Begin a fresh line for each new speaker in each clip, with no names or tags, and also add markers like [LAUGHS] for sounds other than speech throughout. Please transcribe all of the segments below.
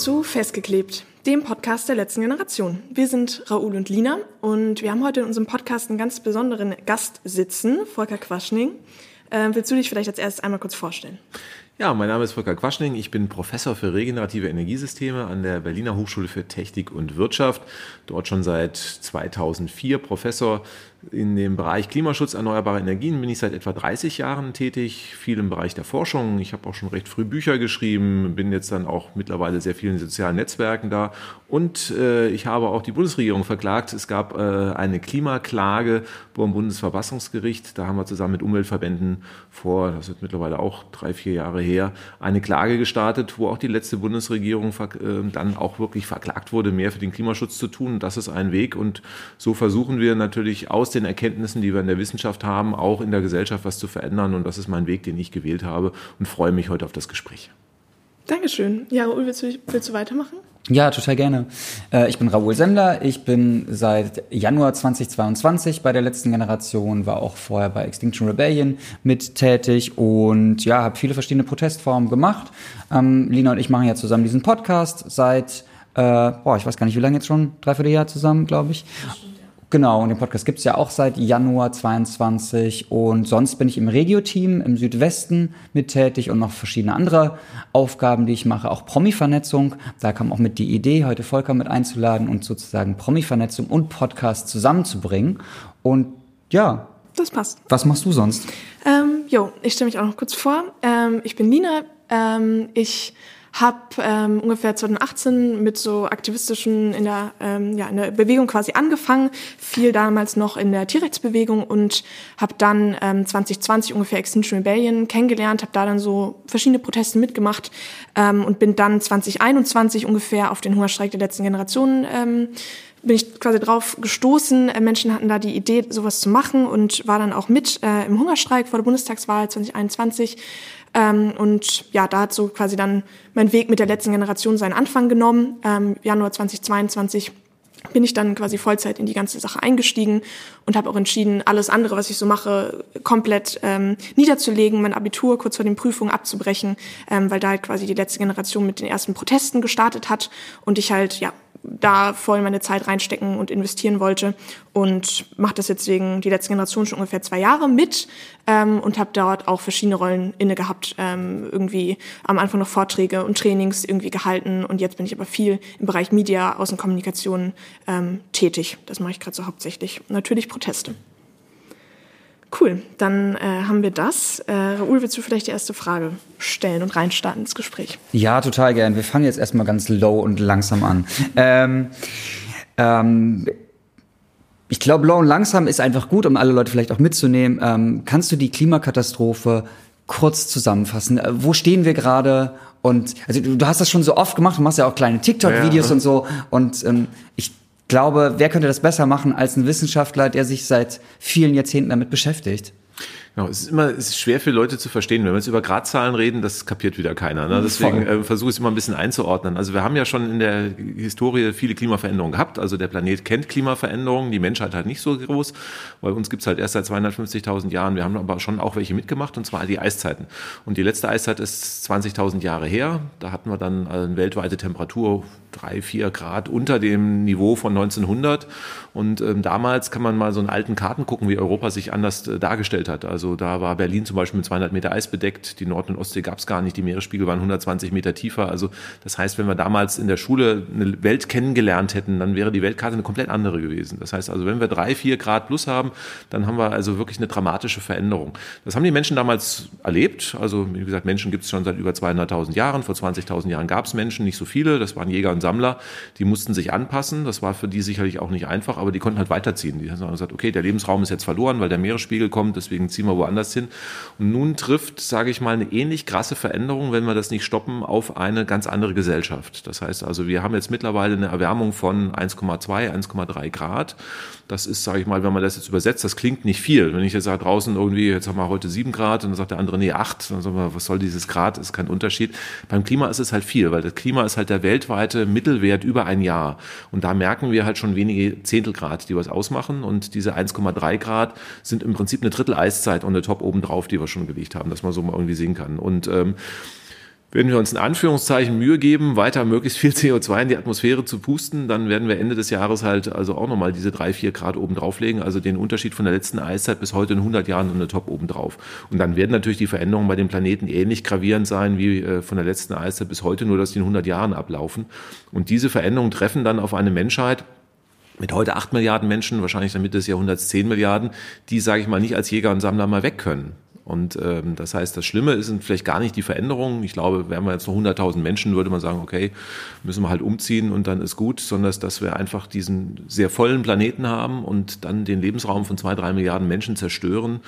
Zu Festgeklebt, dem Podcast der letzten Generation. Wir sind Raoul und Lina und wir haben heute in unserem Podcast einen ganz besonderen Gast sitzen, Volker Quaschning. Äh, willst du dich vielleicht als erstes einmal kurz vorstellen?
Ja, mein Name ist Volker Quaschning. Ich bin Professor für regenerative Energiesysteme an der Berliner Hochschule für Technik und Wirtschaft. Dort schon seit 2004 Professor in dem Bereich Klimaschutz, erneuerbare Energien bin ich seit etwa 30 Jahren tätig, viel im Bereich der Forschung. Ich habe auch schon recht früh Bücher geschrieben, bin jetzt dann auch mittlerweile sehr viel in sozialen Netzwerken da. Und äh, ich habe auch die Bundesregierung verklagt. Es gab äh, eine Klimaklage beim Bundesverfassungsgericht. Da haben wir zusammen mit Umweltverbänden vor, das ist mittlerweile auch drei, vier Jahre her, eine Klage gestartet, wo auch die letzte Bundesregierung äh, dann auch wirklich verklagt wurde, mehr für den Klimaschutz zu tun. Das ist ein Weg. Und so versuchen wir natürlich aus aus den Erkenntnissen, die wir in der Wissenschaft haben, auch in der Gesellschaft was zu verändern. Und das ist mein Weg, den ich gewählt habe und freue mich heute auf das Gespräch.
Dankeschön. Ja, Raoul, willst du, willst du weitermachen?
Ja, total gerne. Äh, ich bin Raoul Sender. Ich bin seit Januar 2022 bei der letzten Generation, war auch vorher bei Extinction Rebellion mit tätig und ja, habe viele verschiedene Protestformen gemacht. Ähm, Lina und ich machen ja zusammen diesen Podcast seit, äh, boah, ich weiß gar nicht, wie lange jetzt schon, dreiviertel Jahr zusammen, glaube ich. Genau, und den Podcast gibt's ja auch seit Januar 22 und sonst bin ich im Regio-Team im Südwesten mit tätig und noch verschiedene andere Aufgaben, die ich mache, auch Promi-Vernetzung. Da kam auch mit die Idee, heute Volker mit einzuladen und sozusagen Promi-Vernetzung und Podcast zusammenzubringen. Und ja.
Das passt.
Was machst du sonst?
Ähm, jo, ich stelle mich auch noch kurz vor. Ähm, ich bin Nina. Ähm, ich habe ähm, ungefähr 2018 mit so aktivistischen in der ähm, ja in der Bewegung quasi angefangen, viel damals noch in der Tierrechtsbewegung und habe dann ähm, 2020 ungefähr Extinction Rebellion kennengelernt, habe da dann so verschiedene Proteste mitgemacht ähm, und bin dann 2021 ungefähr auf den Hungerstreik der letzten Generation ähm, bin ich quasi drauf gestoßen. Äh, Menschen hatten da die Idee, sowas zu machen und war dann auch mit äh, im Hungerstreik vor der Bundestagswahl 2021. Ähm, und ja, da hat so quasi dann mein Weg mit der letzten Generation seinen Anfang genommen. Ähm, Januar 2022 bin ich dann quasi Vollzeit in die ganze Sache eingestiegen und habe auch entschieden, alles andere, was ich so mache, komplett ähm, niederzulegen, mein Abitur kurz vor den Prüfungen abzubrechen, ähm, weil da halt quasi die letzte Generation mit den ersten Protesten gestartet hat und ich halt ja da voll meine Zeit reinstecken und investieren wollte und mache das jetzt wegen die letzte Generation schon ungefähr zwei Jahre mit ähm, und habe dort auch verschiedene Rollen inne gehabt, ähm, irgendwie am Anfang noch Vorträge und Trainings irgendwie gehalten und jetzt bin ich aber viel im Bereich Media, Außenkommunikation ähm, tätig. Das mache ich gerade so hauptsächlich. natürlich Proteste. Cool, dann äh, haben wir das. Äh, Raoul, willst du vielleicht die erste Frage stellen und reinstarten ins Gespräch?
Ja, total gern. Wir fangen jetzt erstmal ganz low und langsam an. ähm, ähm, ich glaube, low und langsam ist einfach gut, um alle Leute vielleicht auch mitzunehmen. Ähm, kannst du die Klimakatastrophe kurz zusammenfassen? Äh, wo stehen wir gerade? Und also du, du, hast das schon so oft gemacht, du machst ja auch kleine TikTok-Videos ja. und so. Und ähm, ich glaube, wer könnte das besser machen als ein Wissenschaftler, der sich seit vielen Jahrzehnten damit beschäftigt?
Genau, es ist immer es ist schwer für Leute zu verstehen. Wenn wir jetzt über Gradzahlen reden, das kapiert wieder keiner. Ne? Deswegen äh, versuche ich es immer ein bisschen einzuordnen. Also wir haben ja schon in der Historie viele Klimaveränderungen gehabt. Also der Planet kennt Klimaveränderungen, die Menschheit halt nicht so groß. Bei uns gibt's halt erst seit 250.000 Jahren. Wir haben aber schon auch welche mitgemacht, und zwar die Eiszeiten. Und die letzte Eiszeit ist 20.000 Jahre her. Da hatten wir dann eine weltweite Temperatur drei, vier Grad unter dem Niveau von 1900. Und ähm, damals kann man mal so einen alten Karten gucken, wie Europa sich anders äh, dargestellt hat. Also da war Berlin zum Beispiel mit 200 Meter Eis bedeckt. Die Nord- und Ostsee gab es gar nicht. Die Meeresspiegel waren 120 Meter tiefer. Also das heißt, wenn wir damals in der Schule eine Welt kennengelernt hätten, dann wäre die Weltkarte eine komplett andere gewesen. Das heißt also, wenn wir drei, vier Grad plus haben, dann haben wir also wirklich eine dramatische Veränderung. Das haben die Menschen damals erlebt. Also wie gesagt, Menschen gibt es schon seit über 200.000 Jahren. Vor 20.000 Jahren gab es Menschen, nicht so viele. Das waren Jäger und und Sammler, die mussten sich anpassen. Das war für die sicherlich auch nicht einfach, aber die konnten halt weiterziehen. Die haben gesagt, okay, der Lebensraum ist jetzt verloren, weil der Meeresspiegel kommt, deswegen ziehen wir woanders hin. Und nun trifft, sage ich mal, eine ähnlich krasse Veränderung, wenn wir das nicht stoppen, auf eine ganz andere Gesellschaft. Das heißt also, wir haben jetzt mittlerweile eine Erwärmung von 1,2, 1,3 Grad. Das ist, sage ich mal, wenn man das jetzt übersetzt, das klingt nicht viel. Wenn ich jetzt sage, draußen irgendwie, jetzt haben wir heute sieben Grad und dann sagt der andere, nee, acht, dann sagen wir, was soll dieses Grad, ist kein Unterschied. Beim Klima ist es halt viel, weil das Klima ist halt der weltweite Mittelwert über ein Jahr. Und da merken wir halt schon wenige Zehntelgrad, die was ausmachen. Und diese 1,3 Grad sind im Prinzip eine Drittel Eiszeit und eine Top obendrauf, die wir schon gelegt haben, dass man so mal irgendwie sehen kann. Und ähm, wenn wir uns in Anführungszeichen Mühe geben, weiter möglichst viel [LAUGHS] CO2 in die Atmosphäre zu pusten, dann werden wir Ende des Jahres halt also auch nochmal diese drei, vier Grad oben drauflegen, also den Unterschied von der letzten Eiszeit bis heute in 100 Jahren und eine Top oben drauf. Und dann werden natürlich die Veränderungen bei dem Planeten ähnlich gravierend sein wie äh, von der letzten Eiszeit bis heute, nur dass die in 100 Jahren ablaufen. Und diese Veränderungen treffen dann auf eine Menschheit, mit heute acht Milliarden Menschen, wahrscheinlich dann Mitte des Jahrhunderts zehn Milliarden, die, sage ich mal, nicht als Jäger und Sammler mal weg können. Und ähm, das heißt, das Schlimme sind vielleicht gar nicht die Veränderungen. Ich glaube, wären wir jetzt noch 100.000 Menschen, würde man sagen, okay, müssen wir halt umziehen und dann ist gut, sondern dass wir einfach diesen sehr vollen Planeten haben und dann den Lebensraum von zwei, drei Milliarden Menschen zerstören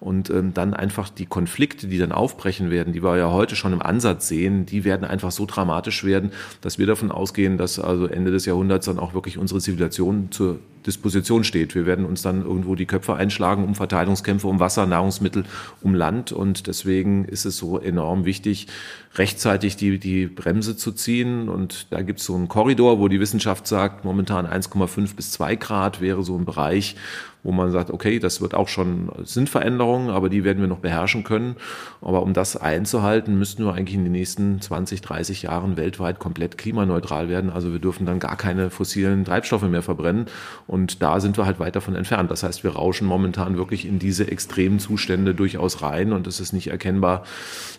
und ähm, dann einfach die Konflikte, die dann aufbrechen werden, die wir ja heute schon im Ansatz sehen, die werden einfach so dramatisch werden, dass wir davon ausgehen, dass also Ende des Jahrhunderts dann auch wirklich unsere Zivilisation zur Disposition steht. Wir werden uns dann irgendwo die Köpfe einschlagen um Verteilungskämpfe, um Wasser, Nahrungsmittel, um Land. Und deswegen ist es so enorm wichtig, rechtzeitig die, die Bremse zu ziehen. Und da gibt es so einen Korridor, wo die Wissenschaft sagt, momentan 1,5 bis 2 Grad wäre so ein Bereich, wo man sagt, okay, das wird auch schon, sind Veränderungen, aber die werden wir noch beherrschen können. Aber um das einzuhalten, müssten wir eigentlich in den nächsten 20, 30 Jahren weltweit komplett klimaneutral werden. Also wir dürfen dann gar keine fossilen Treibstoffe mehr verbrennen. Und da sind wir halt weit davon entfernt. Das heißt, wir rauschen momentan wirklich in diese extremen Zustände durchaus rein und es ist nicht erkennbar,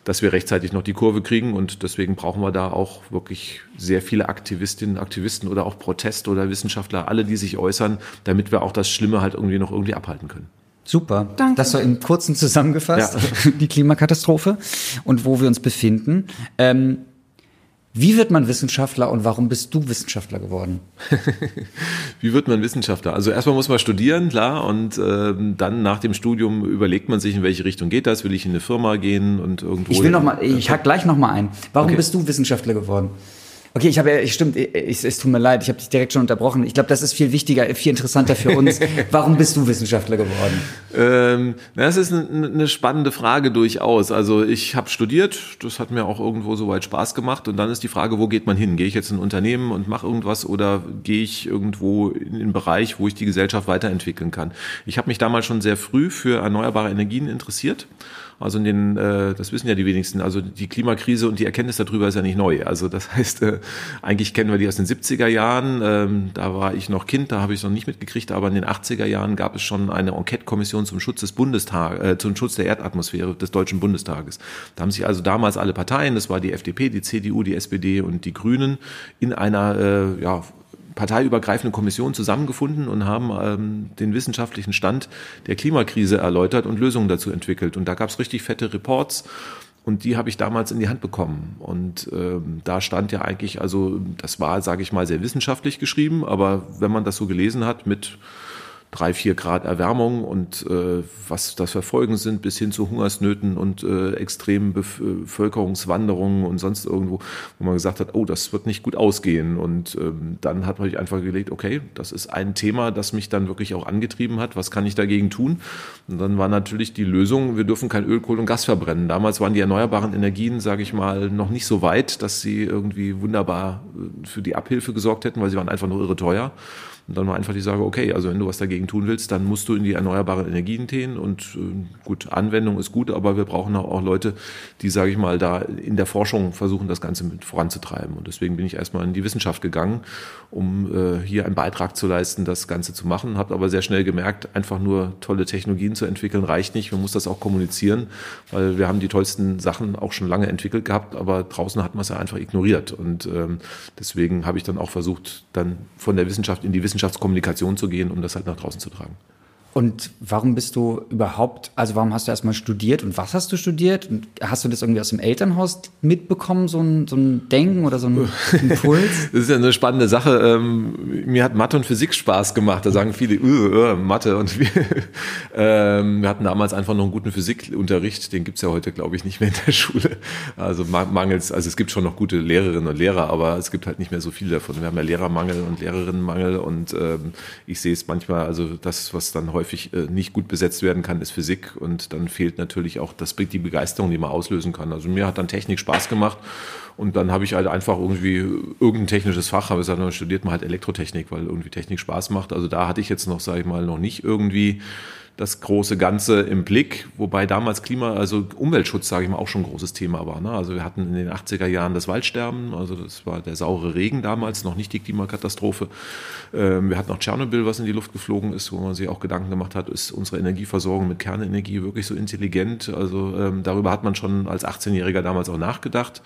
dass wir rechtzeitig noch die Kurve kriegen. Und deswegen brauchen wir da auch wirklich sehr viele Aktivistinnen, Aktivisten oder auch Protest- oder Wissenschaftler, alle, die sich äußern, damit wir auch das Schlimme halt irgendwie noch irgendwie abhalten können.
Super. Danke. Das war im kurzen zusammengefasst, ja. [LAUGHS] die Klimakatastrophe und wo wir uns befinden. Ähm, wie wird man Wissenschaftler und warum bist du Wissenschaftler geworden? [LAUGHS]
Wie wird man Wissenschaftler? Also erstmal muss man studieren, klar, und äh, dann nach dem Studium überlegt man sich, in welche Richtung geht das. Will ich in eine Firma gehen und irgendwo.
Ich will noch mal, ich hack gleich noch mal ein. Warum okay. bist du Wissenschaftler geworden? Okay, ich habe ja, stimmt, ich, es tut mir leid, ich habe dich direkt schon unterbrochen. Ich glaube, das ist viel wichtiger, viel interessanter für uns. [LAUGHS] Warum bist du Wissenschaftler geworden?
Ähm, das ist eine, eine spannende Frage durchaus. Also ich habe studiert, das hat mir auch irgendwo soweit Spaß gemacht. Und dann ist die Frage, wo geht man hin? Gehe ich jetzt in ein Unternehmen und mache irgendwas oder gehe ich irgendwo in den Bereich, wo ich die Gesellschaft weiterentwickeln kann? Ich habe mich damals schon sehr früh für erneuerbare Energien interessiert also in den, äh, das wissen ja die wenigsten, also die Klimakrise und die Erkenntnis darüber ist ja nicht neu. Also das [LAUGHS] heißt, äh, eigentlich kennen wir die aus den 70er Jahren. Ähm, da war ich noch Kind, da habe ich es noch nicht mitgekriegt, aber in den 80er Jahren gab es schon eine Enquete-Kommission zum Schutz des Bundestages, äh, zum Schutz der Erdatmosphäre des Deutschen Bundestages. Da haben sich also damals alle Parteien, das war die FDP, die CDU, die SPD und die Grünen, in einer äh, ja, parteiübergreifende Kommission zusammengefunden und haben ähm, den wissenschaftlichen Stand der Klimakrise erläutert und Lösungen dazu entwickelt. Und da gab es richtig fette Reports. Und die habe ich damals in die Hand bekommen. Und ähm, da stand ja eigentlich, also das war, sage ich mal, sehr wissenschaftlich geschrieben, aber wenn man das so gelesen hat mit drei, vier Grad Erwärmung und äh, was das Verfolgen sind, bis hin zu Hungersnöten und äh, extremen Bevölkerungswanderungen und sonst irgendwo, wo man gesagt hat, oh, das wird nicht gut ausgehen. Und ähm, dann hat man sich einfach gelegt, okay, das ist ein Thema, das mich dann wirklich auch angetrieben hat. Was kann ich dagegen tun? Und dann war natürlich die Lösung, wir dürfen kein Öl, Kohle und Gas verbrennen. Damals waren die erneuerbaren Energien, sage ich mal, noch nicht so weit, dass sie irgendwie wunderbar äh, für die Abhilfe gesorgt hätten, weil sie waren einfach nur irre teuer. Und dann war einfach die Sage, okay, also wenn du was dagegen tun willst, dann musst du in die erneuerbaren Energien gehen. Und äh, gut, Anwendung ist gut, aber wir brauchen auch Leute, die, sage ich mal, da in der Forschung versuchen, das Ganze mit voranzutreiben. Und deswegen bin ich erstmal in die Wissenschaft gegangen, um äh, hier einen Beitrag zu leisten, das Ganze zu machen. Habe aber sehr schnell gemerkt, einfach nur tolle Technologien zu entwickeln reicht nicht. Man muss das auch kommunizieren, weil wir haben die tollsten Sachen auch schon lange entwickelt gehabt, aber draußen hat man es ja einfach ignoriert. Und ähm, deswegen habe ich dann auch versucht, dann von der Wissenschaft in die Wissenschaft Wissenschaftskommunikation zu gehen, um das halt nach draußen zu tragen.
Und warum bist du überhaupt, also warum hast du erstmal studiert und was hast du studiert? Und hast du das irgendwie aus dem Elternhaus mitbekommen, so ein, so ein Denken oder so ein [LAUGHS] Impuls?
das ist ja eine spannende Sache. Ähm, mir hat Mathe und Physik Spaß gemacht. Da sagen viele, uh, uh, Mathe. Und wir, [LAUGHS] ähm, wir hatten damals einfach noch einen guten Physikunterricht. Den gibt's ja heute, glaube ich, nicht mehr in der Schule. Also mangels, also es gibt schon noch gute Lehrerinnen und Lehrer, aber es gibt halt nicht mehr so viele davon. Wir haben ja Lehrermangel und Lehrerinnenmangel und ähm, ich sehe es manchmal, also das, was dann heute häufig äh, nicht gut besetzt werden kann, ist Physik und dann fehlt natürlich auch das, die Begeisterung, die man auslösen kann. Also mir hat dann Technik Spaß gemacht und dann habe ich halt einfach irgendwie irgendein technisches Fach, habe gesagt, dann studiert man halt Elektrotechnik, weil irgendwie Technik Spaß macht. Also da hatte ich jetzt noch, sage ich mal, noch nicht irgendwie das große Ganze im Blick, wobei damals Klima, also Umweltschutz, sage ich mal, auch schon ein großes Thema war. Ne? Also wir hatten in den 80er Jahren das Waldsterben, also das war der saure Regen damals, noch nicht die Klimakatastrophe. Ähm, wir hatten auch Tschernobyl, was in die Luft geflogen ist, wo man sich auch Gedanken gemacht hat, ist unsere Energieversorgung mit Kernenergie wirklich so intelligent? Also ähm, darüber hat man schon als 18-Jähriger damals auch nachgedacht.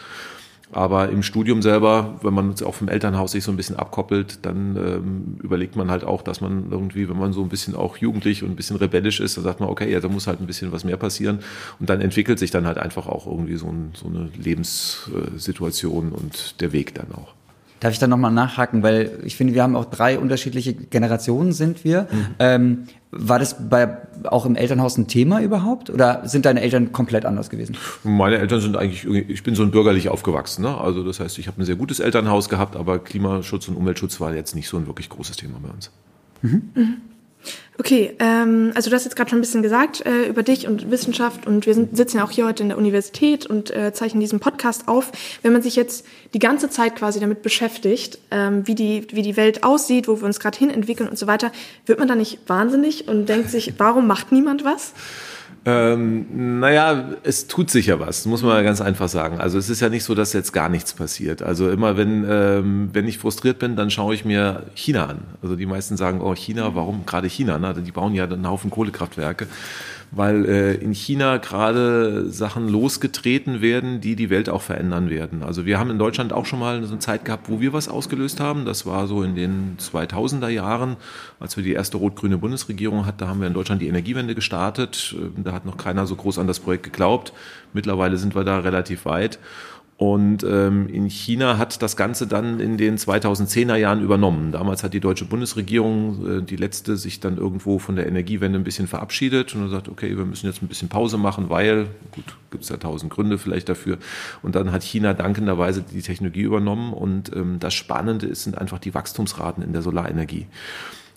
Aber im Studium selber, wenn man auch vom Elternhaus sich so ein bisschen abkoppelt, dann ähm, überlegt man halt auch, dass man irgendwie, wenn man so ein bisschen auch jugendlich und ein bisschen rebellisch ist, dann sagt man, okay, ja, da muss halt ein bisschen was mehr passieren. Und dann entwickelt sich dann halt einfach auch irgendwie so, ein, so eine Lebenssituation und der Weg dann auch.
Darf ich da nochmal nachhaken, weil ich finde, wir haben auch drei unterschiedliche Generationen sind wir. Mhm. Ähm, war das bei, auch im Elternhaus ein Thema überhaupt oder sind deine Eltern komplett anders gewesen?
Meine Eltern sind eigentlich, ich bin so ein bürgerlich aufgewachsen. Ne? Also das heißt, ich habe ein sehr gutes Elternhaus gehabt, aber Klimaschutz und Umweltschutz war jetzt nicht so ein wirklich großes Thema bei uns.
Mhm. Mhm. Okay, ähm, also du hast jetzt gerade schon ein bisschen gesagt äh, über dich und Wissenschaft und wir sind, sitzen ja auch hier heute in der Universität und äh, zeichnen diesen Podcast auf. Wenn man sich jetzt die ganze Zeit quasi damit beschäftigt, ähm, wie, die, wie die Welt aussieht, wo wir uns gerade hin entwickeln und so weiter, wird man da nicht wahnsinnig und denkt sich, warum macht niemand was?
Ähm, naja, es tut sich ja was, muss man ganz einfach sagen. Also es ist ja nicht so, dass jetzt gar nichts passiert. Also immer wenn, ähm, wenn ich frustriert bin, dann schaue ich mir China an. Also die meisten sagen, oh China, warum gerade China? Ne? Die bauen ja einen Haufen Kohlekraftwerke weil äh, in China gerade Sachen losgetreten werden, die die Welt auch verändern werden. Also wir haben in Deutschland auch schon mal so eine Zeit gehabt, wo wir was ausgelöst haben. Das war so in den 2000er Jahren, als wir die erste rot-grüne Bundesregierung hatten. Da haben wir in Deutschland die Energiewende gestartet. Da hat noch keiner so groß an das Projekt geglaubt. Mittlerweile sind wir da relativ weit. Und ähm, in China hat das Ganze dann in den 2010er Jahren übernommen. Damals hat die deutsche Bundesregierung, äh, die letzte, sich dann irgendwo von der Energiewende ein bisschen verabschiedet und gesagt, okay, wir müssen jetzt ein bisschen Pause machen, weil, gut, gibt es ja tausend Gründe vielleicht dafür. Und dann hat China dankenderweise die Technologie übernommen. Und ähm, das Spannende ist, sind einfach die Wachstumsraten in der Solarenergie.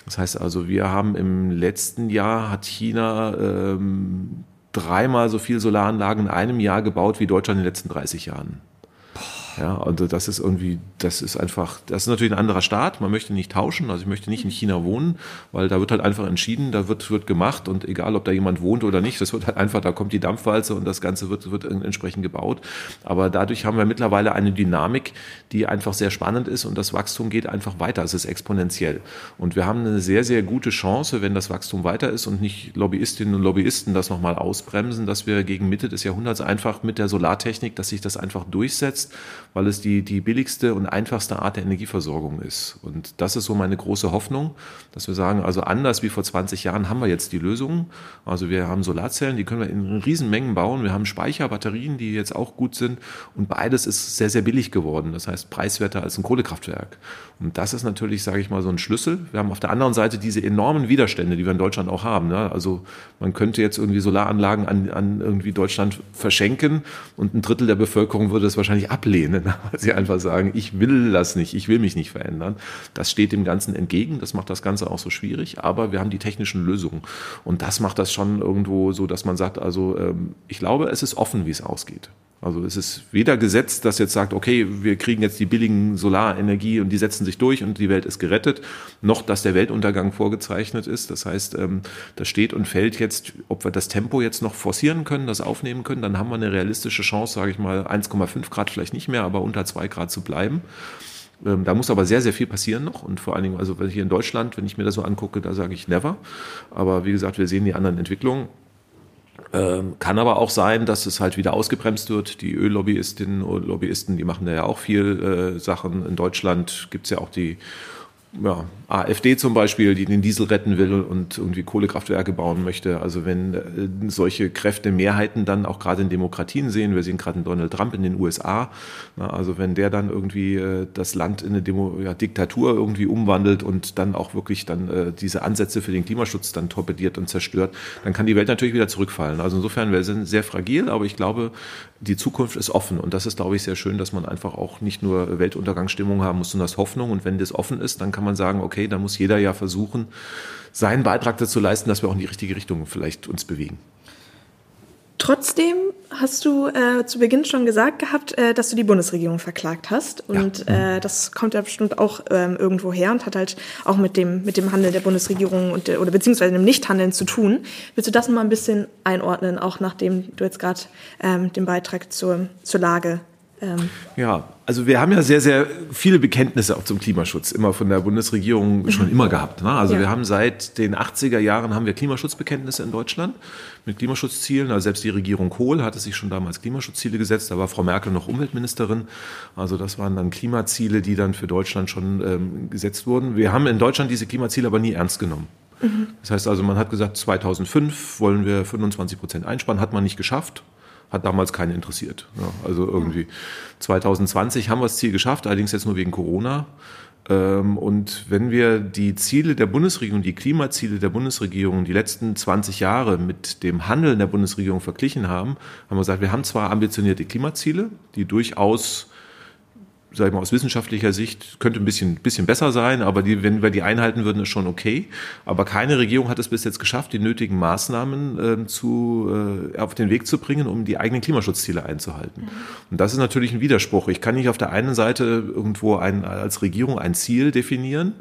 Das heißt also, wir haben im letzten Jahr hat China ähm, dreimal so viel Solaranlagen in einem Jahr gebaut wie Deutschland in den letzten 30 Jahren. Ja, und das ist irgendwie, das ist einfach, das ist natürlich ein anderer Staat. Man möchte nicht tauschen. Also ich möchte nicht in China wohnen, weil da wird halt einfach entschieden, da wird, wird gemacht und egal, ob da jemand wohnt oder nicht, das wird halt einfach, da kommt die Dampfwalze und das Ganze wird, wird entsprechend gebaut. Aber dadurch haben wir mittlerweile eine Dynamik, die einfach sehr spannend ist und das Wachstum geht einfach weiter. Es ist exponentiell. Und wir haben eine sehr, sehr gute Chance, wenn das Wachstum weiter ist und nicht Lobbyistinnen und Lobbyisten das nochmal ausbremsen, dass wir gegen Mitte des Jahrhunderts einfach mit der Solartechnik, dass sich das einfach durchsetzt weil es die, die billigste und einfachste Art der Energieversorgung ist. Und das ist so meine große Hoffnung, dass wir sagen, also anders wie vor 20 Jahren haben wir jetzt die Lösung. Also wir haben Solarzellen, die können wir in Riesenmengen bauen. Wir haben Speicher, Batterien, die jetzt auch gut sind. Und beides ist sehr, sehr billig geworden. Das heißt, preiswerter als ein Kohlekraftwerk. Und das ist natürlich, sage ich mal, so ein Schlüssel. Wir haben auf der anderen Seite diese enormen Widerstände, die wir in Deutschland auch haben. Ne? Also man könnte jetzt irgendwie Solaranlagen an, an irgendwie Deutschland verschenken und ein Drittel der Bevölkerung würde es wahrscheinlich ablehnen, [LAUGHS] weil sie einfach sagen, ich will das nicht, ich will mich nicht verändern. Das steht dem Ganzen entgegen, das macht das Ganze auch so schwierig, aber wir haben die technischen Lösungen. Und das macht das schon irgendwo so, dass man sagt, also ähm, ich glaube, es ist offen, wie es ausgeht. Also es ist weder Gesetz, das jetzt sagt, okay, wir kriegen jetzt die billigen Solarenergie und die setzen sich durch und die Welt ist gerettet, noch dass der Weltuntergang vorgezeichnet ist. Das heißt, ähm, das steht und fällt jetzt, ob wir das Tempo jetzt noch forcieren können, das aufnehmen können, dann haben wir eine realistische Chance, sage ich mal, 1,5 Grad vielleicht nicht mehr, aber unter 2 Grad zu bleiben. Ähm, da muss aber sehr, sehr viel passieren noch. Und vor allen Dingen, also hier in Deutschland, wenn ich mir das so angucke, da sage ich never. Aber wie gesagt, wir sehen die anderen Entwicklungen. Ähm, kann aber auch sein, dass es halt wieder ausgebremst wird. Die Öllobbyisten und Lobbyisten, die machen da ja auch viel äh, Sachen. In Deutschland gibt's ja auch die ja, AfD zum Beispiel, die den Diesel retten will und irgendwie Kohlekraftwerke bauen möchte. Also wenn äh, solche Kräfte Mehrheiten dann auch gerade in Demokratien sehen, wir sehen gerade Donald Trump in den USA, also wenn der dann irgendwie äh, das Land in eine Demo ja, Diktatur irgendwie umwandelt und dann auch wirklich dann äh, diese Ansätze für den Klimaschutz dann torpediert und zerstört, dann kann die Welt natürlich wieder zurückfallen. Also insofern, wir sind sehr fragil, aber ich glaube, die Zukunft ist offen und das ist, glaube ich, sehr schön, dass man einfach auch nicht nur Weltuntergangsstimmung haben muss, sondern das Hoffnung und wenn das offen ist, dann kann man sagen, okay, okay, da muss jeder ja versuchen, seinen Beitrag dazu leisten, dass wir auch in die richtige Richtung vielleicht uns bewegen.
Trotzdem hast du äh, zu Beginn schon gesagt gehabt, äh, dass du die Bundesregierung verklagt hast. Und ja. äh, das kommt ja bestimmt auch ähm, irgendwo her und hat halt auch mit dem, mit dem Handeln der Bundesregierung und der, oder beziehungsweise dem Nichthandeln zu tun. Willst du das mal ein bisschen einordnen, auch nachdem du jetzt gerade ähm, den Beitrag zur, zur Lage
ähm ja, also wir haben ja sehr, sehr viele Bekenntnisse auch zum Klimaschutz immer von der Bundesregierung schon immer gehabt. Ne? Also ja. wir haben seit den 80er Jahren haben wir Klimaschutzbekenntnisse in Deutschland mit Klimaschutzzielen. Also selbst die Regierung Kohl hatte sich schon damals Klimaschutzziele gesetzt. Da war Frau Merkel noch Umweltministerin. Also das waren dann Klimaziele, die dann für Deutschland schon ähm, gesetzt wurden. Wir haben in Deutschland diese Klimaziele aber nie ernst genommen. Mhm. Das heißt also, man hat gesagt, 2005 wollen wir 25 Prozent einsparen, hat man nicht geschafft hat damals keinen interessiert. Ja, also irgendwie 2020 haben wir das Ziel geschafft, allerdings jetzt nur wegen Corona. Ähm, und wenn wir die Ziele der Bundesregierung, die Klimaziele der Bundesregierung die letzten 20 Jahre mit dem Handeln der Bundesregierung verglichen haben, haben wir gesagt, wir haben zwar ambitionierte Klimaziele, die durchaus sag ich mal, aus wissenschaftlicher Sicht könnte ein bisschen, bisschen besser sein, aber die, wenn wir die einhalten würden, ist schon okay. Aber keine Regierung hat es bis jetzt geschafft, die nötigen Maßnahmen äh, zu, äh, auf den Weg zu bringen, um die eigenen Klimaschutzziele einzuhalten. Mhm. Und das ist natürlich ein Widerspruch. Ich kann nicht auf der einen Seite irgendwo ein, als Regierung ein Ziel definieren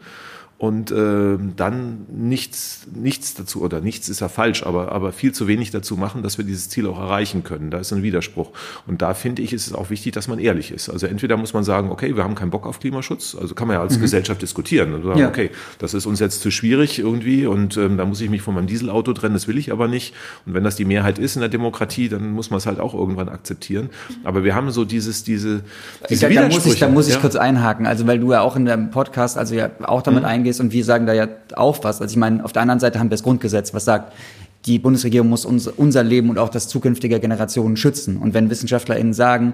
und äh, dann nichts, nichts dazu, oder nichts ist ja falsch, aber, aber viel zu wenig dazu machen, dass wir dieses Ziel auch erreichen können. Da ist ein Widerspruch. Und da finde ich, ist es auch wichtig, dass man ehrlich ist. Also entweder muss man sagen, okay, wir haben keinen Bock auf Klimaschutz, also kann man ja als mhm. Gesellschaft diskutieren und sagen, ja. okay, das ist uns jetzt zu schwierig irgendwie und ähm, da muss ich mich von meinem Dieselauto trennen, das will ich aber nicht. Und wenn das die Mehrheit ist in der Demokratie, dann muss man es halt auch irgendwann akzeptieren. Aber wir haben so dieses, diese,
diese da, da muss ich, da muss ich ja? kurz einhaken, also weil du ja auch in deinem Podcast, also ja auch damit mhm. eingehst und wir sagen da ja auch was. Also ich meine, auf der anderen Seite haben wir das Grundgesetz, was sagt, die Bundesregierung muss uns, unser Leben und auch das zukünftiger Generationen schützen. Und wenn WissenschaftlerInnen sagen,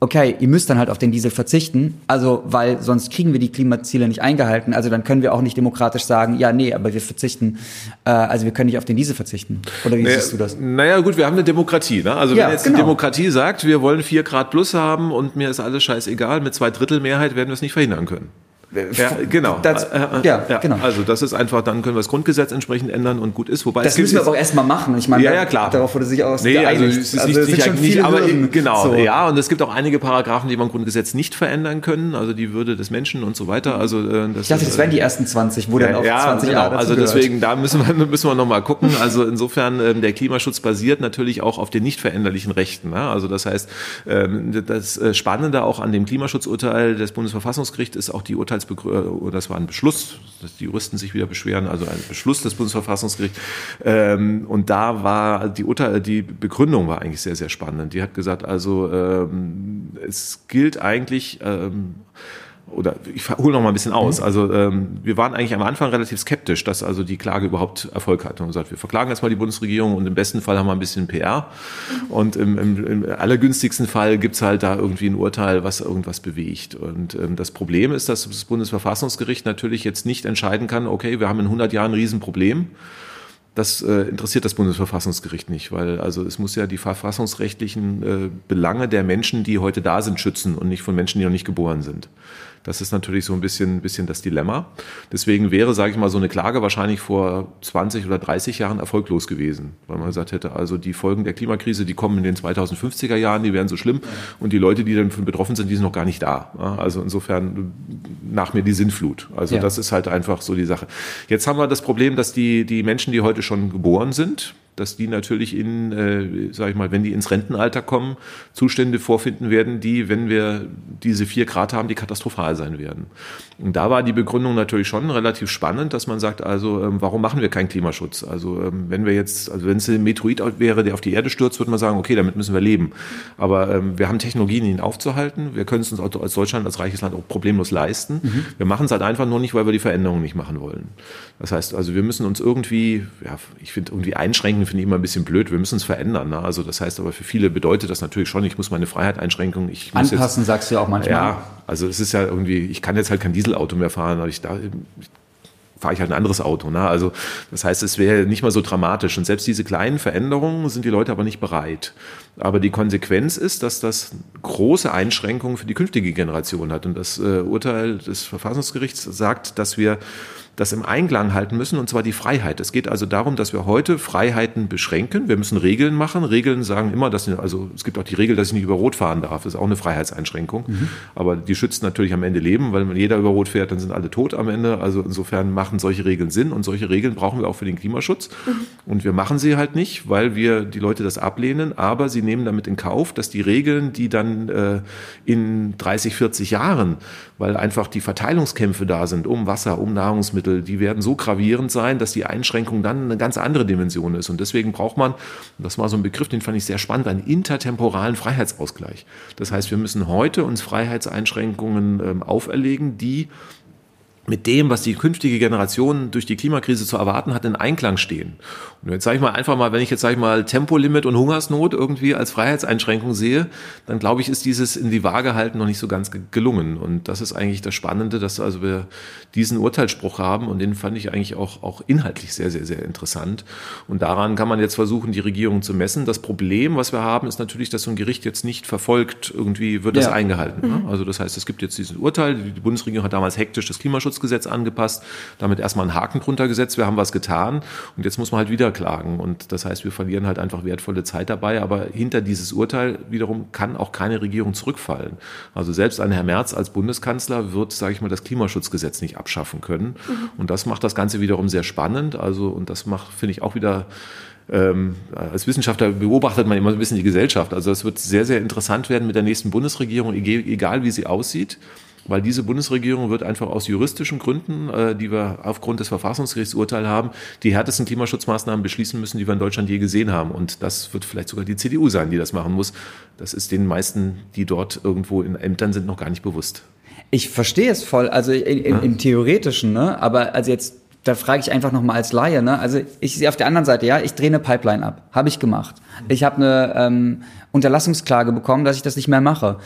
okay, ihr müsst dann halt auf den Diesel verzichten, also weil sonst kriegen wir die Klimaziele nicht eingehalten, also dann können wir auch nicht demokratisch sagen, ja, nee, aber wir verzichten, äh, also wir können nicht auf den Diesel verzichten. Oder wie naja, siehst du das?
Naja, gut, wir haben eine Demokratie, ne? Also ja, wenn jetzt genau. die Demokratie sagt, wir wollen vier Grad plus haben und mir ist alles scheißegal, mit zwei Drittel Mehrheit werden wir es nicht verhindern können. Ja, [LAUGHS] genau. Das, äh, äh, ja, ja, genau. Also das ist einfach, dann können wir das Grundgesetz entsprechend ändern und gut ist. Wobei
das müssen wir aber auch erstmal machen. Ich meine,
ja, ja, klar.
darauf wurde sich auch
nee, geeinigt. Also, es ist also nicht, nicht, nicht aber Hürden. genau, so. ja. Und es gibt auch einige Paragraphen, die man im Grundgesetz nicht verändern können. Also die Würde des Menschen und so weiter. Also
äh, das ich dachte, ist, das wären die ersten 20, wo dann auch ja, 20 genau. Jahre
Also deswegen, da müssen wir, [LAUGHS] müssen wir nochmal gucken. Also insofern, ähm, der Klimaschutz basiert natürlich auch auf den nicht veränderlichen Rechten. Ne? Also das heißt, ähm, das äh, Spannende auch an dem Klimaschutzurteil des Bundesverfassungsgerichts ist auch die Urteilsbegründung das war ein Beschluss, dass die Juristen sich wieder beschweren, also ein Beschluss des Bundesverfassungsgerichts. Ähm, und da war die Urteil, die Begründung war eigentlich sehr, sehr spannend. Die hat gesagt, also ähm, es gilt eigentlich, ähm, oder ich hole noch mal ein bisschen aus. Mhm. Also ähm, wir waren eigentlich am Anfang relativ skeptisch, dass also die Klage überhaupt Erfolg hat. Und gesagt, wir verklagen jetzt mal die Bundesregierung und im besten Fall haben wir ein bisschen PR. Und im, im, im allergünstigsten Fall gibt's halt da irgendwie ein Urteil, was irgendwas bewegt. Und ähm, das Problem ist, dass das Bundesverfassungsgericht natürlich jetzt nicht entscheiden kann, okay, wir haben in 100 Jahren ein Riesenproblem. Das äh, interessiert das Bundesverfassungsgericht nicht, weil also es muss ja die verfassungsrechtlichen äh, Belange der Menschen, die heute da sind, schützen und nicht von Menschen, die noch nicht geboren sind. Das ist natürlich so ein bisschen, bisschen das Dilemma. Deswegen wäre, sage ich mal, so eine Klage wahrscheinlich vor 20 oder 30 Jahren erfolglos gewesen, weil man gesagt hätte, also die Folgen der Klimakrise, die kommen in den 2050er Jahren, die wären so schlimm und die Leute, die davon betroffen sind, die sind noch gar nicht da. Also insofern nach mir die Sinnflut. Also ja. das ist halt einfach so die Sache. Jetzt haben wir das Problem, dass die, die Menschen, die heute schon geboren sind, dass die natürlich in, äh, sag ich mal, wenn die ins Rentenalter kommen, Zustände vorfinden werden, die, wenn wir diese vier Grad haben, die katastrophal sein werden. Und da war die Begründung natürlich schon relativ spannend, dass man sagt, also ähm, warum machen wir keinen Klimaschutz? Also ähm, wenn wir jetzt, also wenn es ein Meteorit wäre, der auf die Erde stürzt, würde man sagen, okay, damit müssen wir leben. Aber ähm, wir haben Technologien, ihn aufzuhalten. Wir können es uns als Deutschland, als reiches Land auch problemlos leisten. Mhm. Wir machen es halt einfach nur nicht, weil wir die Veränderungen nicht machen wollen. Das heißt, also wir müssen uns irgendwie, ja, ich finde irgendwie einschränken, finde ich immer ein bisschen blöd. Wir müssen es verändern. Ne? Also das heißt aber für viele bedeutet das natürlich schon, ich muss meine Freiheit einschränken. Ich
muss Anpassen, jetzt, sagst du ja auch manchmal.
Ja, also es ist ja irgendwie, ich kann jetzt halt kein Dieselauto mehr fahren, aber ich da, fahre ich halt ein anderes Auto. Ne? Also das heißt, es wäre nicht mal so dramatisch. Und selbst diese kleinen Veränderungen sind die Leute aber nicht bereit. Aber die Konsequenz ist, dass das große Einschränkungen für die künftige Generation hat. Und das äh, Urteil des Verfassungsgerichts sagt, dass wir das im Einklang halten müssen, und zwar die Freiheit. Es geht also darum, dass wir heute Freiheiten beschränken. Wir müssen Regeln machen. Regeln sagen immer, dass, also es gibt auch die Regel, dass ich nicht über Rot fahren darf. Das ist auch eine Freiheitseinschränkung. Mhm. Aber die schützt natürlich am Ende Leben, weil wenn jeder über Rot fährt, dann sind alle tot am Ende. Also insofern machen solche Regeln Sinn und solche Regeln brauchen wir auch für den Klimaschutz. Mhm. Und wir machen sie halt nicht, weil wir die Leute das ablehnen, aber sie nehmen damit in Kauf, dass die Regeln, die dann äh, in 30, 40 Jahren, weil einfach die Verteilungskämpfe da sind um Wasser, um Nahrungsmittel, Lebensmittel, die werden so gravierend sein, dass die Einschränkung dann eine ganz andere Dimension ist. Und deswegen braucht man, das war so ein Begriff, den fand ich sehr spannend, einen intertemporalen Freiheitsausgleich. Das heißt, wir müssen heute uns Freiheitseinschränkungen ähm, auferlegen, die mit dem, was die künftige Generation durch die Klimakrise zu erwarten hat, in Einklang stehen. Und jetzt sage ich mal einfach mal, wenn ich jetzt sage ich mal Tempolimit und Hungersnot irgendwie als Freiheitseinschränkung sehe, dann glaube ich, ist dieses in die Waage halten noch nicht so ganz gelungen. Und das ist eigentlich das Spannende, dass also wir diesen Urteilsspruch haben und den fand ich eigentlich auch, auch inhaltlich sehr, sehr, sehr interessant. Und daran kann man jetzt versuchen, die Regierung zu messen. Das Problem, was wir haben, ist natürlich, dass so ein Gericht jetzt nicht verfolgt, irgendwie wird das ja. eingehalten. Ne? Also das heißt, es gibt jetzt dieses Urteil, die Bundesregierung hat damals hektisch das Klimaschutzgesetz angepasst, damit erstmal einen Haken drunter gesetzt, wir haben was getan und jetzt muss man halt wieder klagen. Und das heißt, wir verlieren halt einfach wertvolle Zeit dabei. Aber hinter dieses Urteil wiederum kann auch keine Regierung zurückfallen. Also selbst ein Herr Merz als Bundeskanzler wird, sage ich mal, das Klimaschutzgesetz nicht abschaffen können. Mhm. Und das macht das Ganze wiederum sehr spannend. Also, und das macht, finde ich, auch wieder ähm, als Wissenschaftler beobachtet man immer ein bisschen die Gesellschaft. Also es wird sehr, sehr interessant werden mit der nächsten Bundesregierung, egal wie sie aussieht weil diese Bundesregierung wird einfach aus juristischen Gründen, äh, die wir aufgrund des Verfassungsgerichtsurteils haben, die härtesten Klimaschutzmaßnahmen beschließen müssen, die wir in Deutschland je gesehen haben. Und das wird vielleicht sogar die CDU sein, die das machen muss. Das ist den meisten, die dort irgendwo in Ämtern sind, noch gar nicht bewusst.
Ich verstehe es voll, also in, in, ja. im Theoretischen, ne? aber also jetzt da frage ich einfach nochmal als Laie, ne? Also ich sehe auf der anderen Seite, ja, ich drehe eine Pipeline ab. Habe ich gemacht. Ich habe eine ähm, Unterlassungsklage bekommen, dass ich das nicht mehr mache.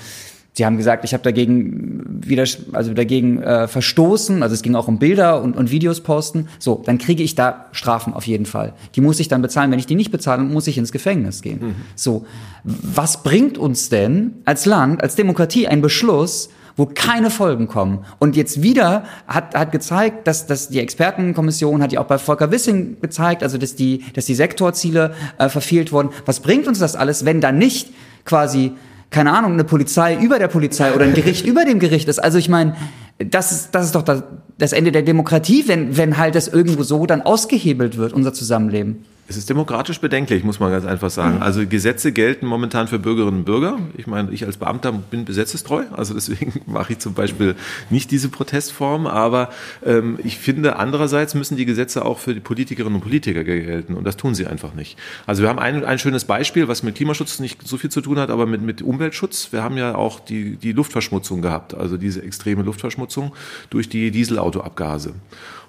Sie haben gesagt, ich habe dagegen wieder, also dagegen äh, verstoßen, also es ging auch um Bilder und, und Videos posten. So, dann kriege ich da Strafen auf jeden Fall. Die muss ich dann bezahlen. Wenn ich die nicht bezahle, muss ich ins Gefängnis gehen. Mhm. So, was bringt uns denn als Land, als Demokratie ein Beschluss, wo keine Folgen kommen. Und jetzt wieder hat, hat gezeigt, dass, dass die Expertenkommission hat ja auch bei Volker Wissing gezeigt, also dass die, dass die Sektorziele äh, verfehlt wurden. Was bringt uns das alles, wenn da nicht quasi keine Ahnung, eine Polizei über der Polizei oder ein Gericht [LAUGHS] über dem Gericht ist. Also ich meine, das ist, das ist doch das, das Ende der Demokratie, wenn, wenn halt das irgendwo so dann ausgehebelt wird, unser Zusammenleben.
Es ist demokratisch bedenklich, muss man ganz einfach sagen. Mhm. Also Gesetze gelten momentan für Bürgerinnen und Bürger. Ich meine, ich als Beamter bin besetzestreu, also deswegen [LAUGHS] mache ich zum Beispiel nicht diese Protestform. Aber ähm, ich finde, andererseits müssen die Gesetze auch für die Politikerinnen und Politiker gelten und das tun sie einfach nicht. Also wir haben ein, ein schönes Beispiel, was mit Klimaschutz nicht so viel zu tun hat, aber mit, mit Umweltschutz. Wir haben ja auch die, die Luftverschmutzung gehabt, also diese extreme Luftverschmutzung durch die Dieselautoabgase.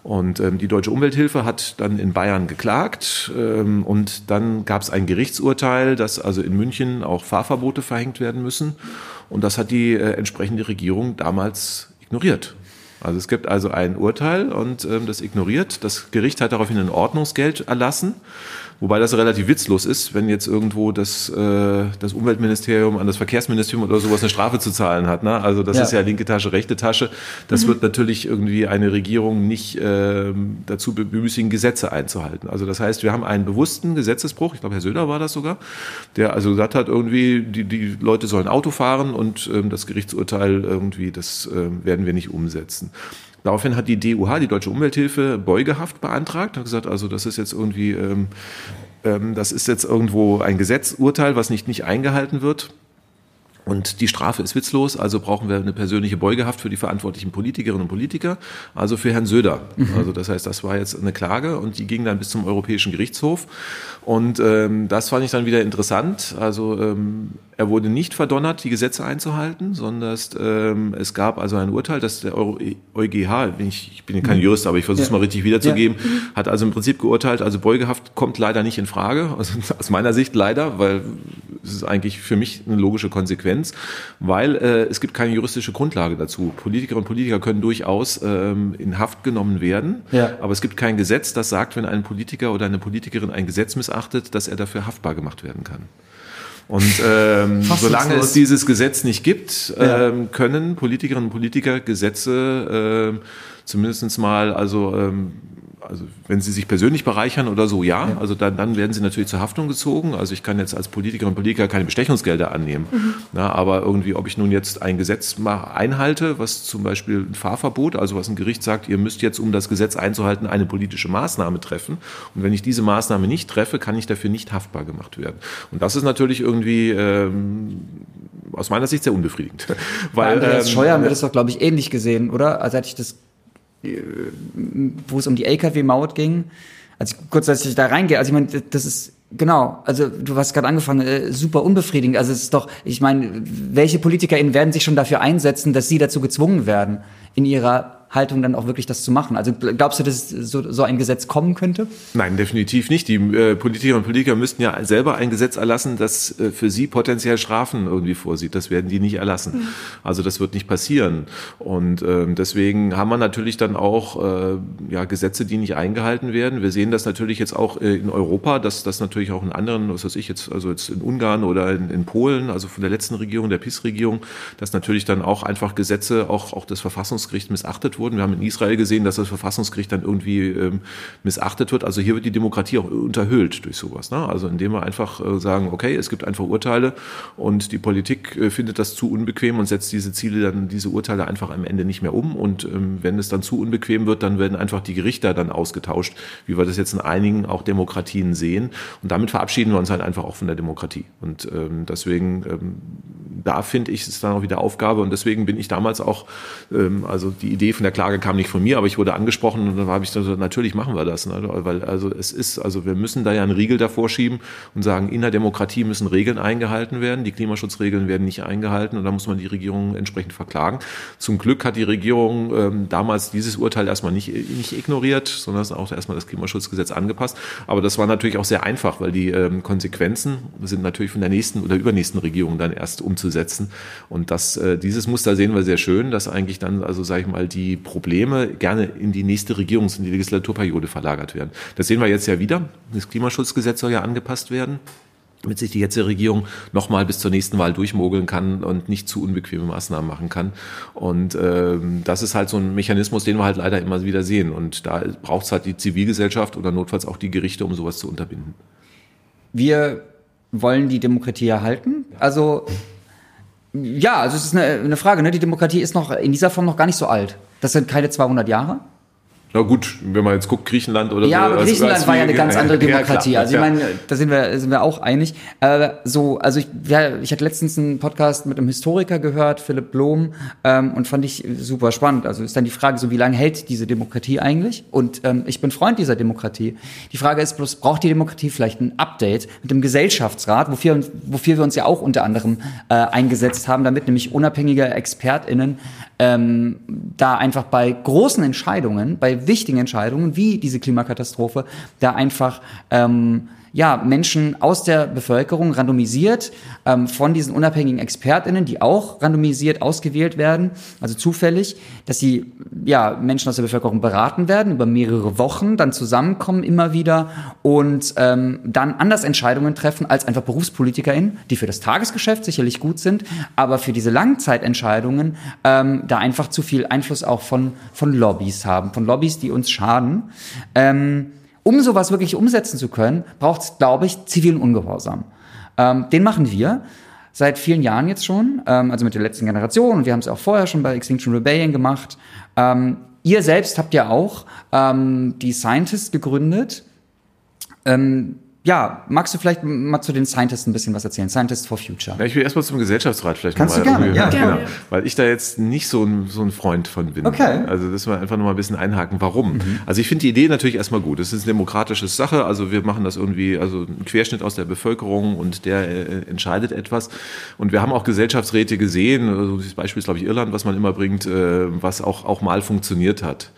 Und ähm, die Deutsche Umwelthilfe hat dann in Bayern geklagt ähm, und dann gab es ein Gerichtsurteil, dass also in München auch Fahrverbote verhängt werden müssen. Und das hat die äh, entsprechende Regierung damals ignoriert. Also es gibt also ein Urteil und ähm, das ignoriert. Das Gericht hat daraufhin ein Ordnungsgeld erlassen. Wobei das relativ witzlos ist, wenn jetzt irgendwo das, äh, das Umweltministerium an das Verkehrsministerium oder sowas eine Strafe zu zahlen hat. Ne? Also das ja. ist ja linke Tasche, rechte Tasche. Das mhm. wird natürlich irgendwie eine Regierung nicht äh, dazu bemüßigen, Gesetze einzuhalten. Also das heißt, wir haben einen bewussten Gesetzesbruch, ich glaube Herr Söder war das sogar, der also gesagt hat, irgendwie die, die Leute sollen Auto fahren und ähm, das Gerichtsurteil irgendwie, das äh, werden wir nicht umsetzen. Daraufhin hat die DUH, die Deutsche Umwelthilfe, Beugehaft beantragt, hat gesagt, also das ist jetzt irgendwie, ähm, ähm, das ist jetzt irgendwo ein Gesetzurteil, was nicht, nicht eingehalten wird. Und die Strafe ist witzlos, also brauchen wir eine persönliche Beugehaft für die verantwortlichen Politikerinnen und Politiker, also für Herrn Söder. Mhm. Also das heißt, das war jetzt eine Klage und die ging dann bis zum Europäischen Gerichtshof. Und ähm, das fand ich dann wieder interessant. Also ähm, er wurde nicht verdonnert, die Gesetze einzuhalten, sondern ähm, es gab also ein Urteil, dass der Euro EuGH, ich, ich bin kein mhm. Jurist, aber ich versuche es ja. mal richtig wiederzugeben, ja. hat also im Prinzip geurteilt, also Beugehaft kommt leider nicht in Frage, also [LAUGHS] aus meiner Sicht leider, weil das ist eigentlich für mich eine logische Konsequenz, weil äh, es gibt keine juristische Grundlage dazu. Politikerinnen und Politiker können durchaus ähm, in Haft genommen werden, ja. aber es gibt kein Gesetz, das sagt, wenn ein Politiker oder eine Politikerin ein Gesetz missachtet, dass er dafür haftbar gemacht werden kann. Und ähm, [LAUGHS] solange es dieses Gesetz nicht gibt, ähm, können Politikerinnen und Politiker Gesetze ähm, zumindest mal also ähm, also wenn sie sich persönlich bereichern oder so, ja. ja. Also dann, dann werden sie natürlich zur Haftung gezogen. Also ich kann jetzt als Politikerin und Politiker keine Bestechungsgelder annehmen. Mhm. Na, aber irgendwie, ob ich nun jetzt ein Gesetz einhalte, was zum Beispiel ein Fahrverbot, also was ein Gericht sagt, ihr müsst jetzt, um das Gesetz einzuhalten, eine politische Maßnahme treffen. Und wenn ich diese Maßnahme nicht treffe, kann ich dafür nicht haftbar gemacht werden. Und das ist natürlich irgendwie ähm, aus meiner Sicht sehr unbefriedigend. [LAUGHS]
Weil, Bei Andreas ähm, Scheuer haben wir das doch, glaube ich, ähnlich gesehen, oder? Also hatte ich das wo es um die LKW-Maut ging. Also kurz, dass ich da reingehe, also ich meine, das ist Genau, also du hast gerade angefangen, äh, super unbefriedigend. Also es ist doch, ich meine, welche PolitikerInnen werden sich schon dafür einsetzen, dass sie dazu gezwungen werden, in ihrer Haltung dann auch wirklich das zu machen. Also glaubst du, dass so, so ein Gesetz kommen könnte?
Nein, definitiv nicht. Die äh, Politikerinnen und Politiker müssten ja selber ein Gesetz erlassen, das äh, für sie potenziell Strafen irgendwie vorsieht. Das werden die nicht erlassen. Mhm. Also das wird nicht passieren. Und ähm, deswegen haben wir natürlich dann auch äh, ja, Gesetze, die nicht eingehalten werden. Wir sehen das natürlich jetzt auch äh, in Europa, dass das natürlich auch in anderen, was weiß ich jetzt, also jetzt in Ungarn oder in, in Polen, also von der letzten Regierung, der PIS-Regierung, dass natürlich dann auch einfach Gesetze, auch, auch das Verfassungsgericht missachtet wurden. Wir haben in Israel gesehen, dass das Verfassungsgericht dann irgendwie ähm, missachtet wird. Also hier wird die Demokratie auch unterhöhlt durch sowas. Ne? Also indem wir einfach äh, sagen, okay, es gibt einfach Urteile und die Politik äh, findet das zu unbequem und setzt diese Ziele dann, diese Urteile einfach am Ende nicht mehr um. Und ähm, wenn es dann zu unbequem wird, dann werden einfach die Gerichte dann ausgetauscht, wie wir das jetzt in einigen auch Demokratien sehen. Und damit verabschieden wir uns halt einfach auch von der Demokratie. Und ähm, deswegen, ähm, da finde ich, ist dann auch wieder Aufgabe. Und deswegen bin ich damals auch, ähm, also die Idee von der Klage kam nicht von mir, aber ich wurde angesprochen und dann habe ich gesagt, natürlich machen wir das. Ne? Weil also es ist, also wir müssen da ja einen Riegel davor schieben und sagen, in der Demokratie müssen Regeln eingehalten werden. Die Klimaschutzregeln werden nicht eingehalten und da muss man die Regierung entsprechend verklagen. Zum Glück hat die Regierung ähm, damals dieses Urteil erstmal nicht, nicht ignoriert, sondern auch erstmal das Klimaschutzgesetz angepasst. Aber das war natürlich auch sehr einfach, weil die ähm, Konsequenzen sind natürlich von der nächsten oder übernächsten Regierung dann erst umzusetzen. Und das, äh, dieses Muster sehen wir sehr schön, dass eigentlich dann, also sage ich mal, die Probleme gerne in die nächste Regierungs- in die Legislaturperiode verlagert werden. Das sehen wir jetzt ja wieder. Das Klimaschutzgesetz soll ja angepasst werden damit sich die jetzige Regierung nochmal bis zur nächsten Wahl durchmogeln kann und nicht zu unbequeme Maßnahmen machen kann. Und ähm, das ist halt so ein Mechanismus, den wir halt leider immer wieder sehen. Und da braucht es halt die Zivilgesellschaft oder notfalls auch die Gerichte, um sowas zu unterbinden.
Wir wollen die Demokratie erhalten. Also ja, also es ist eine, eine Frage. Ne? Die Demokratie ist noch in dieser Form noch gar nicht so alt. Das sind keine 200 Jahre.
Na gut, wenn man jetzt guckt, Griechenland oder
ja,
so.
Ja, aber Griechenland war ja eine ganz andere Demokratie. Ja, also ich meine, da sind wir, sind wir auch einig. Äh, so, also ich, ja, ich hatte letztens einen Podcast mit einem Historiker gehört, Philipp Blom, ähm, und fand ich super spannend. Also ist dann die Frage so, wie lange hält diese Demokratie eigentlich? Und ähm, ich bin Freund dieser Demokratie. Die Frage ist bloß, braucht die Demokratie vielleicht ein Update mit dem Gesellschaftsrat, wofür, wofür wir uns ja auch unter anderem äh, eingesetzt haben, damit nämlich unabhängige ExpertInnen ähm, da einfach bei großen Entscheidungen, bei wichtigen Entscheidungen wie diese Klimakatastrophe, da einfach ähm, ja, Menschen aus der Bevölkerung randomisiert ähm, von diesen unabhängigen ExpertInnen, die auch randomisiert ausgewählt werden, also zufällig, dass sie ja Menschen aus der Bevölkerung beraten werden über mehrere Wochen, dann zusammenkommen immer wieder und ähm, dann anders Entscheidungen treffen als einfach BerufspolitikerInnen, die für das Tagesgeschäft sicherlich gut sind, aber für diese Langzeitentscheidungen ähm, da einfach zu viel Einfluss auch von, von Lobbys haben, von Lobbys, die uns schaden. Ähm, um sowas wirklich umsetzen zu können, braucht es, glaube ich, zivilen Ungehorsam. Ähm, den machen wir seit vielen Jahren jetzt schon, ähm, also mit der letzten Generation und wir haben es auch vorher schon bei Extinction Rebellion gemacht. Ähm, ihr selbst habt ja auch ähm, die Scientists gegründet. Ähm, ja, magst du vielleicht mal zu den Scientists ein bisschen was erzählen? Scientists for Future.
Ja, ich will erstmal zum Gesellschaftsrat vielleicht
Kannst du gerne,
ja, gerne. Genau, weil ich da jetzt nicht so ein, so ein Freund von bin. Okay. Also das wir einfach nur mal ein bisschen einhaken. Warum? Mhm. Also ich finde die Idee natürlich erstmal gut. Es ist eine demokratische Sache. Also wir machen das irgendwie, also ein Querschnitt aus der Bevölkerung und der äh, entscheidet etwas. Und wir haben auch Gesellschaftsräte gesehen, also das Beispiel ist, glaube ich, Irland, was man immer bringt, äh, was auch, auch mal funktioniert hat.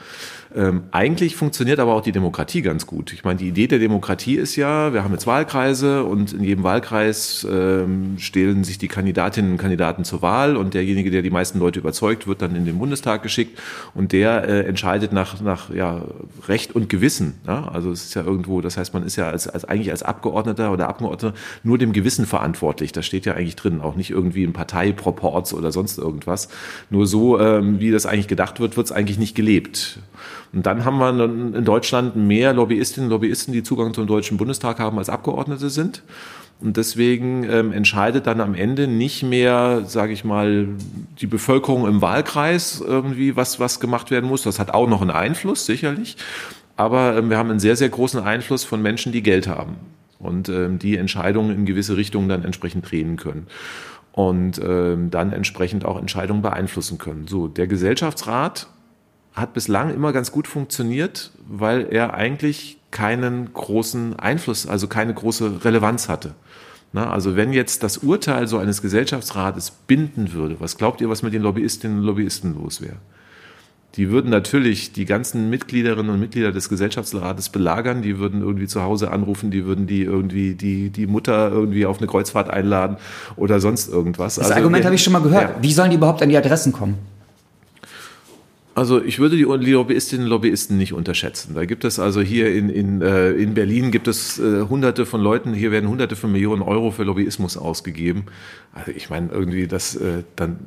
Ähm, eigentlich funktioniert aber auch die Demokratie ganz gut. Ich meine, die Idee der Demokratie ist ja, wir haben jetzt Wahlkreise und in jedem Wahlkreis ähm, stellen sich die Kandidatinnen und Kandidaten zur Wahl und derjenige, der die meisten Leute überzeugt, wird dann in den Bundestag geschickt und der äh, entscheidet nach, nach ja, Recht und Gewissen. Ja? Also es ist ja irgendwo, das heißt, man ist ja als, als eigentlich als Abgeordneter oder Abgeordneter nur dem Gewissen verantwortlich. Das steht ja eigentlich drin, auch nicht irgendwie in Parteiproports oder sonst irgendwas. Nur so, ähm, wie das eigentlich gedacht wird, wird es eigentlich nicht gelebt. Und dann haben wir in Deutschland mehr Lobbyistinnen und Lobbyisten, die Zugang zum Deutschen Bundestag haben, als Abgeordnete sind. Und deswegen ähm, entscheidet dann am Ende nicht mehr, sage ich mal, die Bevölkerung im Wahlkreis irgendwie, was, was gemacht werden muss. Das hat auch noch einen Einfluss, sicherlich. Aber ähm, wir haben einen sehr, sehr großen Einfluss von Menschen, die Geld haben und ähm, die Entscheidungen in gewisse Richtungen dann entsprechend drehen können und ähm, dann entsprechend auch Entscheidungen beeinflussen können. So, der Gesellschaftsrat hat bislang immer ganz gut funktioniert, weil er eigentlich keinen großen Einfluss, also keine große Relevanz hatte. Na, also wenn jetzt das Urteil so eines Gesellschaftsrates binden würde, was glaubt ihr, was mit den Lobbyistinnen und Lobbyisten los wäre? Die würden natürlich die ganzen Mitgliederinnen und Mitglieder des Gesellschaftsrates belagern, die würden irgendwie zu Hause anrufen, die würden die irgendwie die, die Mutter irgendwie auf eine Kreuzfahrt einladen oder sonst irgendwas.
Das also, Argument habe ich schon mal gehört. Ja. Wie sollen die überhaupt an die Adressen kommen?
Also ich würde die Lobbyistinnen und Lobbyisten nicht unterschätzen. Da gibt es also hier in, in, äh, in Berlin gibt es äh, hunderte von Leuten, hier werden hunderte von Millionen Euro für Lobbyismus ausgegeben. Also ich meine irgendwie, das äh, dann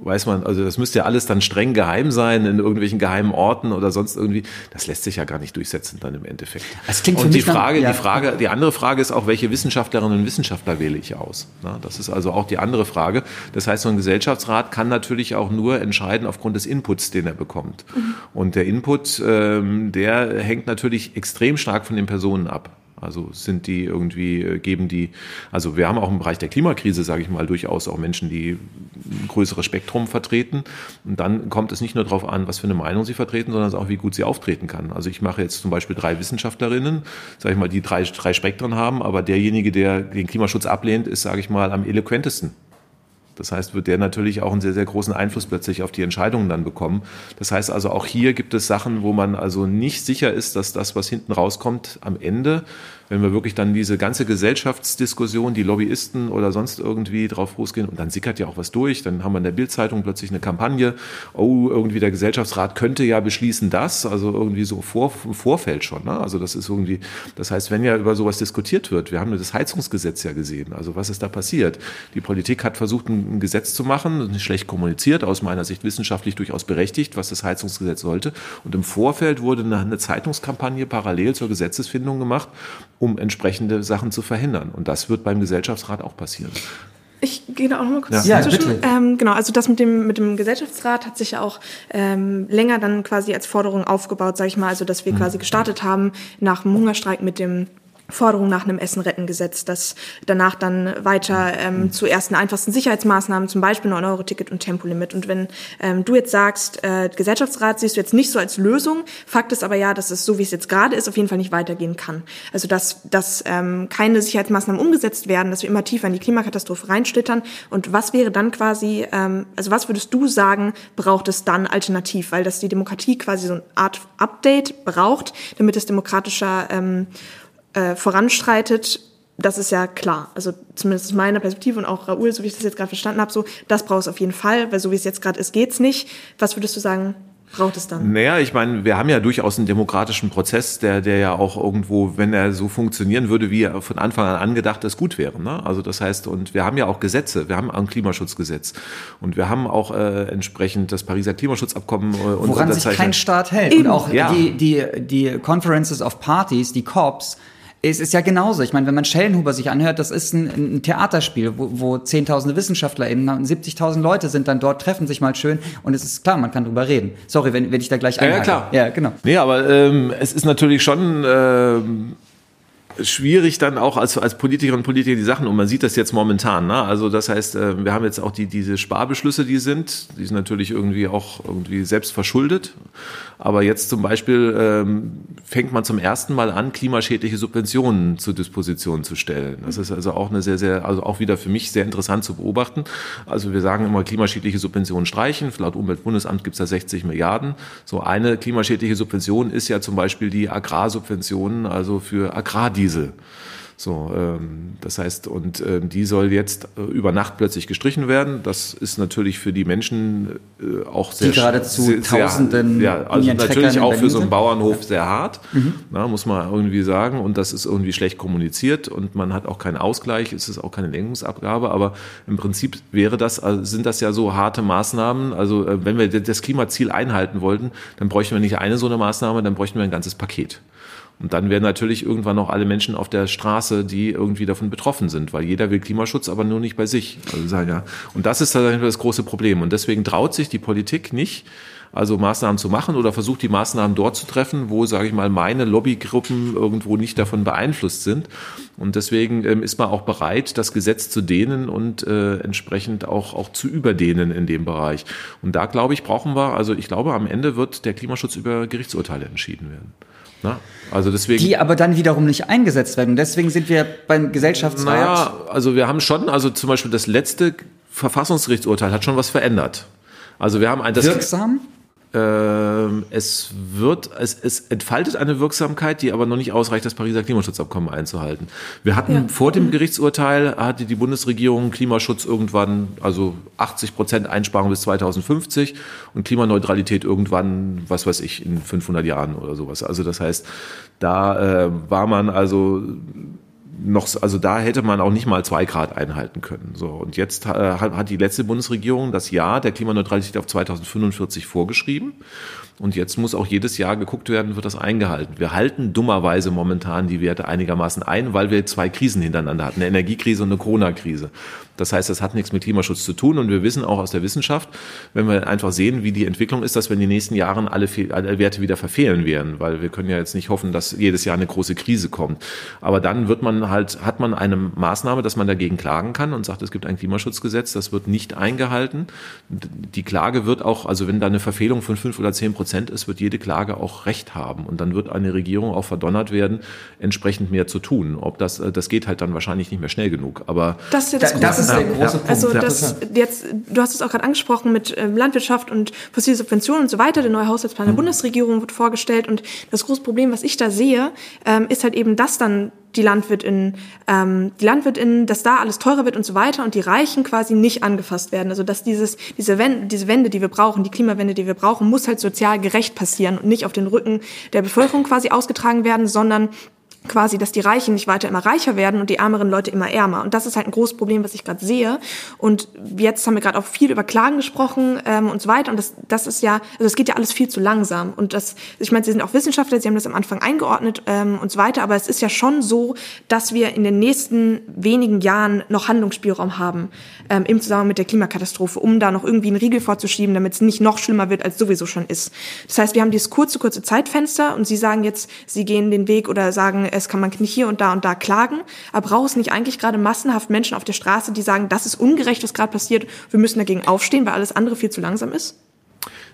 weiß man, also das müsste ja alles dann streng geheim sein in irgendwelchen geheimen Orten oder sonst irgendwie. Das lässt sich ja gar nicht durchsetzen dann im Endeffekt.
Das klingt
und die Frage, dann, ja. die Frage, die andere Frage ist auch, welche Wissenschaftlerinnen und Wissenschaftler wähle ich aus? das ist also auch die andere Frage. Das heißt, so ein Gesellschaftsrat kann natürlich auch nur entscheiden aufgrund des Inputs, den er bekommt. Mhm. Und der Input, ähm, der hängt natürlich extrem stark von den Personen ab. Also sind die irgendwie, äh, geben die, also wir haben auch im Bereich der Klimakrise, sage ich mal, durchaus auch Menschen, die ein größeres Spektrum vertreten. Und dann kommt es nicht nur darauf an, was für eine Meinung sie vertreten, sondern auch, wie gut sie auftreten kann. Also ich mache jetzt zum Beispiel drei Wissenschaftlerinnen, sage ich mal, die drei, drei Spektren haben, aber derjenige, der den Klimaschutz ablehnt, ist, sage ich mal, am eloquentesten. Das heißt, wird der natürlich auch einen sehr, sehr großen Einfluss plötzlich auf die Entscheidungen dann bekommen. Das heißt also, auch hier gibt es Sachen, wo man also nicht sicher ist, dass das, was hinten rauskommt, am Ende wenn wir wirklich dann diese ganze Gesellschaftsdiskussion, die Lobbyisten oder sonst irgendwie drauf losgehen und dann sickert ja auch was durch, dann haben wir in der Bildzeitung plötzlich eine Kampagne, oh, irgendwie der Gesellschaftsrat könnte ja beschließen das, also irgendwie so vor, im Vorfeld schon, ne? also das ist irgendwie, das heißt, wenn ja über sowas diskutiert wird, wir haben das Heizungsgesetz ja gesehen, also was ist da passiert? Die Politik hat versucht, ein Gesetz zu machen, schlecht kommuniziert, aus meiner Sicht wissenschaftlich durchaus berechtigt, was das Heizungsgesetz sollte und im Vorfeld wurde eine Zeitungskampagne parallel zur Gesetzesfindung gemacht, um entsprechende Sachen zu verhindern. Und das wird beim Gesellschaftsrat auch passieren.
Ich gehe da auch noch mal kurz
ja.
dazwischen. Ja, ähm, genau, also das mit dem, mit dem Gesellschaftsrat hat sich ja auch ähm, länger dann quasi als Forderung aufgebaut, sage ich mal. Also dass wir mhm. quasi gestartet haben nach dem Hungerstreik mit dem Forderung nach einem Essen-Retten-Gesetz, das danach dann weiter ähm, mhm. zu ersten einfachsten Sicherheitsmaßnahmen, zum Beispiel 9-Euro-Ticket und Tempolimit. Und wenn ähm, du jetzt sagst, äh, Gesellschaftsrat siehst du jetzt nicht so als Lösung, Fakt ist aber ja, dass es so, wie es jetzt gerade ist, auf jeden Fall nicht weitergehen kann. Also dass, dass ähm, keine Sicherheitsmaßnahmen umgesetzt werden, dass wir immer tiefer in die Klimakatastrophe reinschlittern. Und was wäre dann quasi, ähm, also was würdest du sagen, braucht es dann alternativ? Weil das die Demokratie quasi so eine Art Update braucht, damit es demokratischer ähm, äh, voranstreitet, das ist ja klar. Also zumindest aus meiner Perspektive und auch Raoul, so wie ich das jetzt gerade verstanden habe, so, das braucht es auf jeden Fall, weil so wie es jetzt gerade ist, geht's nicht. Was würdest du sagen, braucht es dann?
Naja, ich meine, wir haben ja durchaus einen demokratischen Prozess, der, der ja auch irgendwo, wenn er so funktionieren würde, wie er von Anfang an angedacht ist, gut wäre. Ne? Also das heißt, und wir haben ja auch Gesetze, wir haben ein Klimaschutzgesetz und wir haben auch äh, entsprechend das Pariser Klimaschutzabkommen äh,
und Woran sich kein Staat hält. Eben. Und auch ja. die, die, die Conferences of Parties, die COPs, es ist ja genauso. Ich meine, wenn man Schellenhuber sich anhört, das ist ein, ein Theaterspiel, wo, wo zehntausende WissenschaftlerInnen, 70.000 Leute sind dann dort, treffen sich mal schön und es ist klar, man kann drüber reden. Sorry, wenn, wenn ich da gleich
einhake. Ja, ja, klar. Ja, genau. Nee, aber ähm, es ist natürlich schon... Ähm schwierig dann auch als, als Politikerinnen und Politiker die Sachen und man sieht das jetzt momentan. Ne? Also das heißt, äh, wir haben jetzt auch die, diese Sparbeschlüsse, die sind, die sind natürlich irgendwie auch irgendwie selbst verschuldet. Aber jetzt zum Beispiel ähm, fängt man zum ersten Mal an, klimaschädliche Subventionen zur Disposition zu stellen. Das ist also auch eine sehr, sehr, also auch wieder für mich sehr interessant zu beobachten. Also wir sagen immer, klimaschädliche Subventionen streichen. Laut Umweltbundesamt gibt es da 60 Milliarden. So eine klimaschädliche Subvention ist ja zum Beispiel die Agrarsubventionen, also für Agrardiesel. So, ähm, das heißt, und ähm, die soll jetzt äh, über Nacht plötzlich gestrichen werden. Das ist natürlich für die Menschen äh, auch sehr
die geradezu sehr, Tausenden
ja, also natürlich auch für so einen Bauernhof sehr hart, mhm. na, muss man irgendwie sagen. Und das ist irgendwie schlecht kommuniziert und man hat auch keinen Ausgleich. Es ist auch keine Lenkungsabgabe, aber im Prinzip wäre das, also sind das ja so harte Maßnahmen. Also äh, wenn wir das Klimaziel einhalten wollten, dann bräuchten wir nicht eine so eine Maßnahme, dann bräuchten wir ein ganzes Paket. Und dann werden natürlich irgendwann auch alle Menschen auf der Straße, die irgendwie davon betroffen sind, weil jeder will Klimaschutz, aber nur nicht bei sich. Also. Und das ist das große Problem. Und deswegen traut sich die Politik nicht, also Maßnahmen zu machen oder versucht die Maßnahmen dort zu treffen, wo, sage ich mal, meine Lobbygruppen irgendwo nicht davon beeinflusst sind. Und deswegen ähm, ist man auch bereit, das Gesetz zu dehnen und äh, entsprechend auch, auch zu überdehnen in dem Bereich. Und da, glaube ich, brauchen wir, also ich glaube, am Ende wird der Klimaschutz über Gerichtsurteile entschieden werden.
Na? Also deswegen, die aber dann wiederum nicht eingesetzt werden. Und deswegen sind wir beim Gesellschaftsrat. Naja,
also wir haben schon, also zum Beispiel das letzte Verfassungsgerichtsurteil hat schon was verändert. Also wir haben ein
das wirksam.
Ähm, es wird, es, es entfaltet eine Wirksamkeit, die aber noch nicht ausreicht, das Pariser Klimaschutzabkommen einzuhalten. Wir hatten ja. vor dem Gerichtsurteil hatte die Bundesregierung Klimaschutz irgendwann, also 80 Prozent Einsparung bis 2050 und Klimaneutralität irgendwann, was weiß ich, in 500 Jahren oder sowas. Also das heißt, da äh, war man also noch, also da hätte man auch nicht mal zwei Grad einhalten können. So und jetzt äh, hat, die letzte Bundesregierung das Jahr der Klimaneutralität auf 2045 vorgeschrieben und jetzt muss auch jedes Jahr geguckt werden, wird das eingehalten. Wir halten dummerweise momentan die Werte einigermaßen ein, weil wir zwei Krisen hintereinander hatten, eine Energiekrise und eine Corona-Krise. Das heißt, das hat nichts mit Klimaschutz zu tun und wir wissen auch aus der Wissenschaft, wenn wir einfach sehen, wie die Entwicklung ist, dass wir in den nächsten Jahren alle, alle Werte wieder verfehlen werden, weil wir können ja jetzt nicht hoffen, dass jedes Jahr eine große Krise kommt. Aber dann wird man halt, hat man eine Maßnahme, dass man dagegen klagen kann und sagt, es gibt ein Klimaschutzgesetz, das wird nicht eingehalten. Die Klage wird auch, also wenn da eine Verfehlung von fünf oder zehn Prozent ist, wird jede Klage auch Recht haben und dann wird eine Regierung auch verdonnert werden, entsprechend mehr zu tun. Ob das, das geht halt dann wahrscheinlich nicht mehr schnell genug. Aber
das ist ja das, das ist der große ja. Punkt. Also das jetzt, du hast es auch gerade angesprochen mit äh, Landwirtschaft und fossile Subventionen und so weiter. Der neue Haushaltsplan der mhm. Bundesregierung wird vorgestellt und das große Problem, was ich da sehe, ähm, ist halt eben, dass dann die Landwirtinnen, ähm, die Landwirtinnen, dass da alles teurer wird und so weiter und die Reichen quasi nicht angefasst werden. Also dass dieses, diese Wende, diese Wende, die wir brauchen, die Klimawende, die wir brauchen, muss halt sozial gerecht passieren und nicht auf den Rücken der Bevölkerung quasi ausgetragen werden, sondern quasi, dass die Reichen nicht weiter immer reicher werden und die ärmeren Leute immer ärmer. Und das ist halt ein großes Problem, was ich gerade sehe. Und jetzt haben wir gerade auch viel über Klagen gesprochen ähm, und so weiter. Und das, das ist ja, also es geht ja alles viel zu langsam. Und das, ich meine, Sie sind auch Wissenschaftler, Sie haben das am Anfang eingeordnet ähm, und so weiter. Aber es ist ja schon so, dass wir in den nächsten wenigen Jahren noch Handlungsspielraum haben ähm, im Zusammenhang mit der Klimakatastrophe, um da noch irgendwie einen Riegel vorzuschieben, damit es nicht noch schlimmer wird, als sowieso schon ist. Das heißt, wir haben dieses kurze, kurze Zeitfenster und Sie sagen jetzt, Sie gehen den Weg oder sagen, es kann man nicht hier und da und da klagen. Aber braucht es nicht eigentlich gerade massenhaft Menschen auf der Straße, die sagen, das ist ungerecht, was gerade passiert, wir müssen dagegen aufstehen, weil alles andere viel zu langsam ist?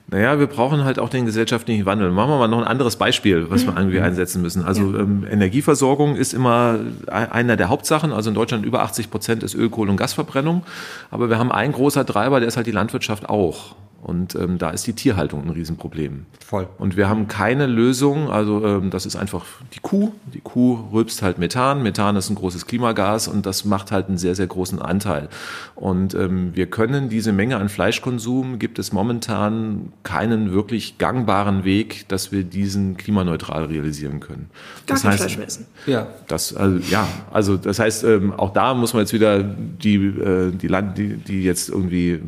Naja, wir brauchen halt auch den gesellschaftlichen Wandel. Machen wir mal noch ein anderes Beispiel, was wir irgendwie einsetzen müssen. Also ja. ähm, Energieversorgung ist immer einer der Hauptsachen. Also in Deutschland über 80 Prozent ist Öl, Kohle und Gasverbrennung. Aber wir haben einen großer Treiber, der ist halt die Landwirtschaft auch. Und ähm, da ist die Tierhaltung ein Riesenproblem.
Voll.
Und wir haben keine Lösung, also ähm, das ist einfach die Kuh. Die Kuh rülpst halt Methan. Methan ist ein großes Klimagas und das macht halt einen sehr, sehr großen Anteil. Und ähm, wir können diese Menge an Fleischkonsum, gibt es momentan keinen wirklich gangbaren Weg, dass wir diesen klimaneutral realisieren können.
Gar das kein heißt, Fleisch mehr essen.
Ja. Das, also, ja, also das heißt, ähm, auch da muss man jetzt wieder die, äh, die Land, die, die jetzt irgendwie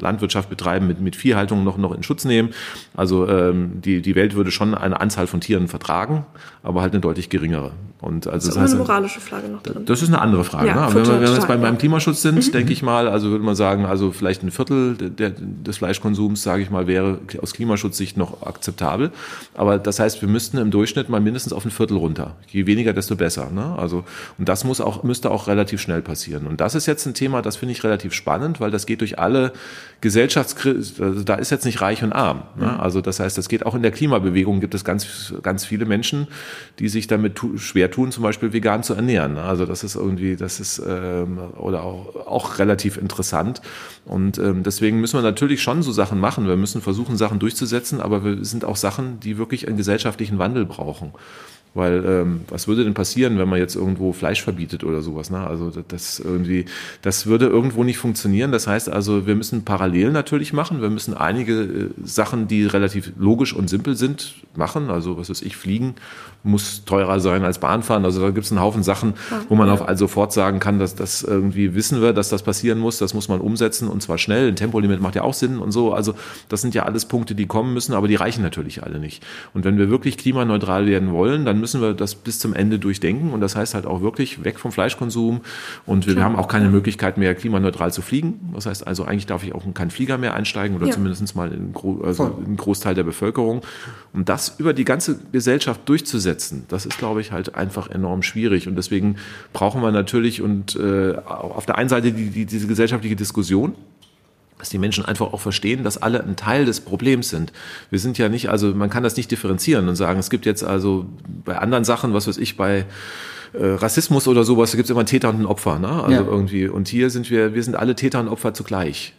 Landwirtschaft betreiben, mit, mit Viehhaltung noch, noch in Schutz nehmen. Also ähm, die, die Welt würde schon eine Anzahl von Tieren vertragen, aber halt eine deutlich geringere. Und also
ist das heißt, eine moralische Frage noch drin.
Das ist eine andere Frage. Ja, ne? Wenn wir, wenn wir jetzt beim, beim Klimaschutz sind, mhm. denke ich mal, also würde man sagen, also vielleicht ein Viertel der, des Fleischkonsums, sage ich mal, wäre aus Klimaschutzsicht noch akzeptabel. Aber das heißt, wir müssten im Durchschnitt mal mindestens auf ein Viertel runter. Je weniger, desto besser. Ne? Also, und das muss auch, müsste auch relativ schnell passieren. Und das ist jetzt ein Thema, das finde ich relativ spannend, weil das geht durch alle Gesellschaftskrisen, also da ist jetzt nicht reich und arm. Ne? Mhm. Also das heißt, das geht auch in der Klimabewegung, gibt es ganz, ganz viele Menschen, die sich damit schwer tun, zum Beispiel vegan zu ernähren. Ne? Also das ist irgendwie, das ist ähm, oder auch, auch relativ interessant. Und ähm, deswegen müssen wir natürlich schon so Sachen machen. Wir müssen versuchen, Sachen durchzusetzen, aber wir sind auch Sachen, die wirklich einen gesellschaftlichen Wandel brauchen. Weil ähm, was würde denn passieren, wenn man jetzt irgendwo Fleisch verbietet oder sowas? Ne? Also das irgendwie, das würde irgendwo nicht funktionieren. Das heißt also, wir müssen parallel natürlich machen. Wir müssen einige äh, Sachen, die relativ logisch und simpel sind, machen. Also was weiß ich, fliegen muss teurer sein als Bahnfahren. Also da gibt es einen Haufen Sachen, wo man auf also sofort sagen kann, dass das irgendwie wissen wir, dass das passieren muss. Das muss man umsetzen und zwar schnell. Ein Tempolimit macht ja auch Sinn und so. Also das sind ja alles Punkte, die kommen müssen, aber die reichen natürlich alle nicht. Und wenn wir wirklich klimaneutral werden wollen, dann müssen wir das bis zum Ende durchdenken und das heißt halt auch wirklich weg vom Fleischkonsum und wir, wir haben auch keine Möglichkeit mehr klimaneutral zu fliegen. Das heißt also eigentlich darf ich auch in keinen Flieger mehr einsteigen oder ja. zumindest mal in, also einen Großteil der Bevölkerung. Um das über die ganze Gesellschaft durchzusetzen, das ist glaube ich halt einfach enorm schwierig und deswegen brauchen wir natürlich und äh, auf der einen Seite die, die, diese gesellschaftliche Diskussion, dass die Menschen einfach auch verstehen, dass alle ein Teil des Problems sind. Wir sind ja nicht, also man kann das nicht differenzieren und sagen, es gibt jetzt also bei anderen Sachen, was weiß ich, bei äh, Rassismus oder sowas, da gibt es immer einen Täter und einen Opfer, ne? Also ja. irgendwie. Und hier sind wir, wir sind alle Täter und Opfer zugleich.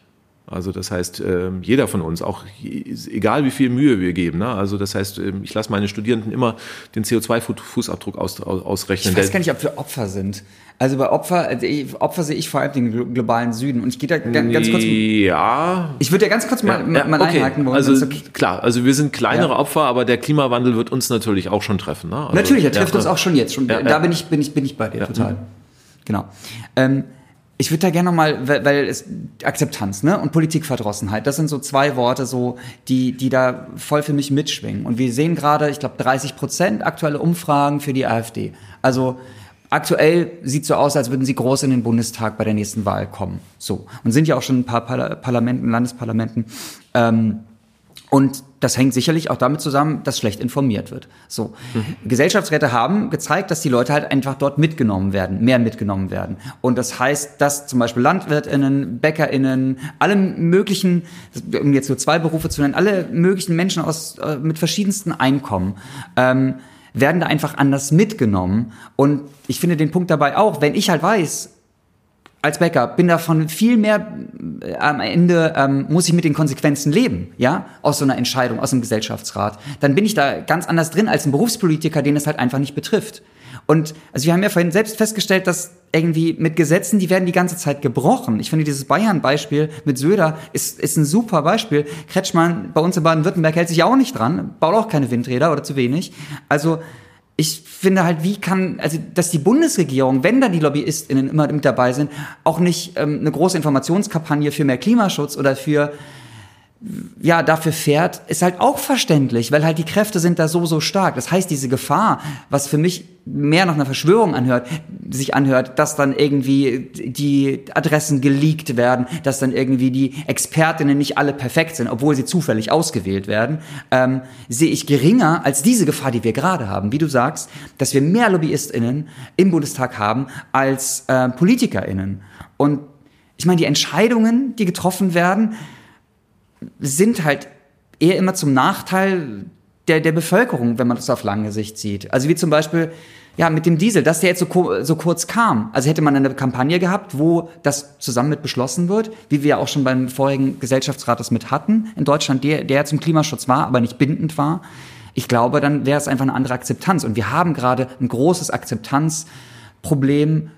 Also das heißt, ähm, jeder von uns, auch egal wie viel Mühe wir geben, ne? also das heißt, ähm, ich lasse meine Studierenden immer den CO2-Fußabdruck aus, ausrechnen.
Ich weiß gar nicht, ob wir Opfer sind. Also bei Opfer, äh, Opfer sehe ich vor allem den globalen Süden. Und ich gehe da ganz kurz.
Ja.
Ich würde ja ganz kurz mal, ja, mal okay. einhaken
wollen. Also okay. klar, also wir sind kleinere ja. Opfer, aber der Klimawandel wird uns natürlich auch schon treffen. Ne? Also,
natürlich, er trifft ja, uns auch schon jetzt. Schon, da bin ich, bin ich, bin ich bei dir total. Genau. Ähm, ich würde da gerne nochmal, weil, weil es Akzeptanz ne? und Politikverdrossenheit, das sind so zwei Worte, so die, die da voll für mich mitschwingen. Und wir sehen gerade, ich glaube, 30 Prozent aktuelle Umfragen für die AfD. Also aktuell sieht so aus, als würden sie groß in den Bundestag bei der nächsten Wahl kommen. So. Und sind ja auch schon ein paar Parlamenten, Landesparlamenten. Ähm, und das hängt sicherlich auch damit zusammen, dass schlecht informiert wird. So. Mhm. Gesellschaftsräte haben gezeigt, dass die Leute halt einfach dort mitgenommen werden, mehr mitgenommen werden. Und das heißt, dass zum Beispiel LandwirtInnen, BäckerInnen, alle möglichen, um jetzt nur zwei Berufe zu nennen, alle möglichen Menschen aus, äh, mit verschiedensten Einkommen, ähm, werden da einfach anders mitgenommen. Und ich finde den Punkt dabei auch, wenn ich halt weiß, als Bäcker bin davon viel mehr äh, am Ende ähm, muss ich mit den Konsequenzen leben, ja, aus so einer Entscheidung, aus einem Gesellschaftsrat. Dann bin ich da ganz anders drin als ein Berufspolitiker, den es halt einfach nicht betrifft. Und also wir haben ja vorhin selbst festgestellt, dass irgendwie mit Gesetzen, die werden die ganze Zeit gebrochen. Ich finde dieses Bayern-Beispiel mit Söder ist, ist ein super Beispiel. Kretschmann bei uns in Baden-Württemberg hält sich ja auch nicht dran, baut auch keine Windräder oder zu wenig. Also ich finde halt, wie kann, also dass die Bundesregierung, wenn da die LobbyistInnen immer mit dabei sind, auch nicht ähm, eine große Informationskampagne für mehr Klimaschutz oder für ja, dafür fährt, ist halt auch verständlich, weil halt die Kräfte sind da so, so stark. Das heißt, diese Gefahr, was für mich mehr nach einer Verschwörung anhört, sich anhört, dass dann irgendwie die Adressen geleakt werden, dass dann irgendwie die Expertinnen nicht alle perfekt sind, obwohl sie zufällig ausgewählt werden, ähm, sehe ich geringer als diese Gefahr, die wir gerade haben. Wie du sagst, dass wir mehr LobbyistInnen im Bundestag haben als äh, PolitikerInnen. Und ich meine, die Entscheidungen, die getroffen werden, sind halt eher immer zum Nachteil der, der Bevölkerung, wenn man das auf lange Sicht sieht. Also wie zum Beispiel, ja, mit dem Diesel, dass der jetzt so, so kurz kam. Also hätte man eine Kampagne gehabt, wo das zusammen mit beschlossen wird, wie wir auch schon beim vorigen Gesellschaftsrat das mit hatten in Deutschland, der, der zum Klimaschutz war, aber nicht bindend war. Ich glaube, dann wäre es einfach eine andere Akzeptanz. Und wir haben gerade ein großes Akzeptanzproblem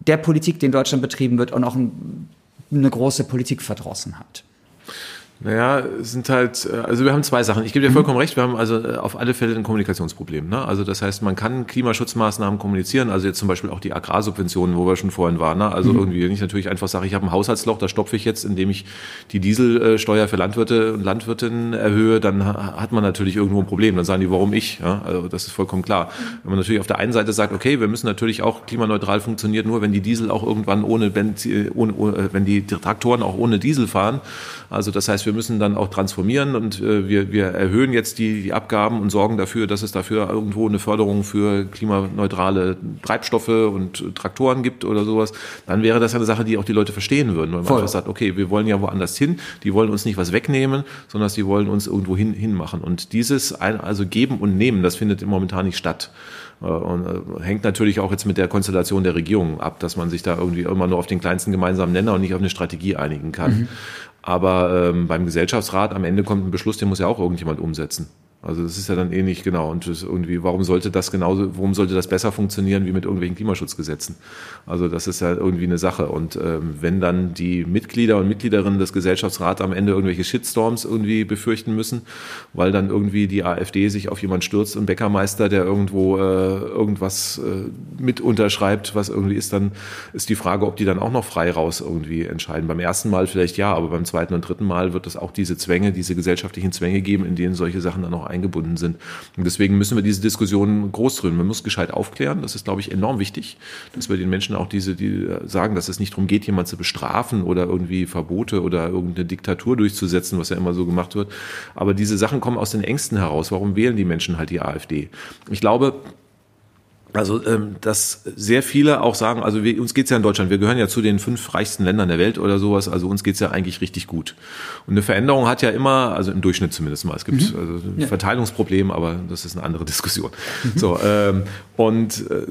der Politik, die in Deutschland betrieben wird und auch ein, eine große Politikverdrossenheit.
Naja, es sind halt, äh, also wir haben zwei Sachen. Ich gebe dir mhm. vollkommen recht, wir haben also äh, auf alle Fälle ein Kommunikationsproblem. Ne? Also das heißt, man kann Klimaschutzmaßnahmen kommunizieren, also jetzt zum Beispiel auch die Agrarsubventionen, wo wir schon vorhin waren. Ne? Also mhm. irgendwie, wenn ich natürlich einfach sage, ich habe ein Haushaltsloch, da stopfe ich jetzt, indem ich die Dieselsteuer für Landwirte und Landwirtinnen erhöhe, dann hat man natürlich irgendwo ein Problem. Dann sagen die, warum ich? Ja? Also das ist vollkommen klar. Wenn man natürlich auf der einen Seite sagt, okay, wir müssen natürlich auch klimaneutral funktioniert, nur wenn die Diesel auch irgendwann ohne, Benzin, ohne, ohne wenn die Traktoren auch ohne Diesel fahren. Also das heißt, wir müssen dann auch transformieren und äh, wir, wir erhöhen jetzt die, die Abgaben und sorgen dafür, dass es dafür irgendwo eine Förderung für klimaneutrale Treibstoffe und Traktoren gibt oder sowas, dann wäre das eine Sache, die auch die Leute verstehen würden, weil man Voll. einfach sagt, okay, wir wollen ja woanders hin, die wollen uns nicht was wegnehmen, sondern sie wollen uns irgendwo hin, hinmachen. Und dieses also geben und nehmen, das findet momentan nicht statt. Äh, und äh, hängt natürlich auch jetzt mit der Konstellation der Regierung ab, dass man sich da irgendwie immer nur auf den kleinsten gemeinsamen Nenner und nicht auf eine Strategie einigen kann. Aber ähm, beim Gesellschaftsrat am Ende kommt ein Beschluss, den muss ja auch irgendjemand umsetzen. Also das ist ja dann ähnlich genau. Und irgendwie, warum sollte das genauso, warum sollte das besser funktionieren wie mit irgendwelchen Klimaschutzgesetzen? Also das ist ja irgendwie eine Sache. Und ähm, wenn dann die Mitglieder und Mitgliederinnen des Gesellschaftsrats am Ende irgendwelche Shitstorms irgendwie befürchten müssen, weil dann irgendwie die AfD sich auf jemand stürzt, ein Bäckermeister, der irgendwo äh, irgendwas äh, mit unterschreibt, was irgendwie ist, dann ist die Frage, ob die dann auch noch frei raus irgendwie entscheiden. Beim ersten Mal vielleicht ja, aber beim zweiten und dritten Mal wird es auch diese Zwänge, diese gesellschaftlichen Zwänge geben, in denen solche Sachen dann auch eingebunden sind. Und deswegen müssen wir diese Diskussion groß drehen. Man muss gescheit aufklären. Das ist, glaube ich, enorm wichtig, dass wir den Menschen auch diese, die sagen, dass es nicht darum geht, jemand zu bestrafen oder irgendwie Verbote oder irgendeine Diktatur durchzusetzen, was ja immer so gemacht wird. Aber diese Sachen kommen aus den Ängsten heraus. Warum wählen die Menschen halt die AfD? Ich glaube, also, ähm, dass sehr viele auch sagen, also wir, uns geht's ja in Deutschland, wir gehören ja zu den fünf reichsten Ländern der Welt oder sowas, also uns geht's ja eigentlich richtig gut. Und eine Veränderung hat ja immer, also im Durchschnitt zumindest mal, es gibt mhm. also ein ja. Verteilungsproblem, aber das ist eine andere Diskussion. Mhm. So, ähm, und äh,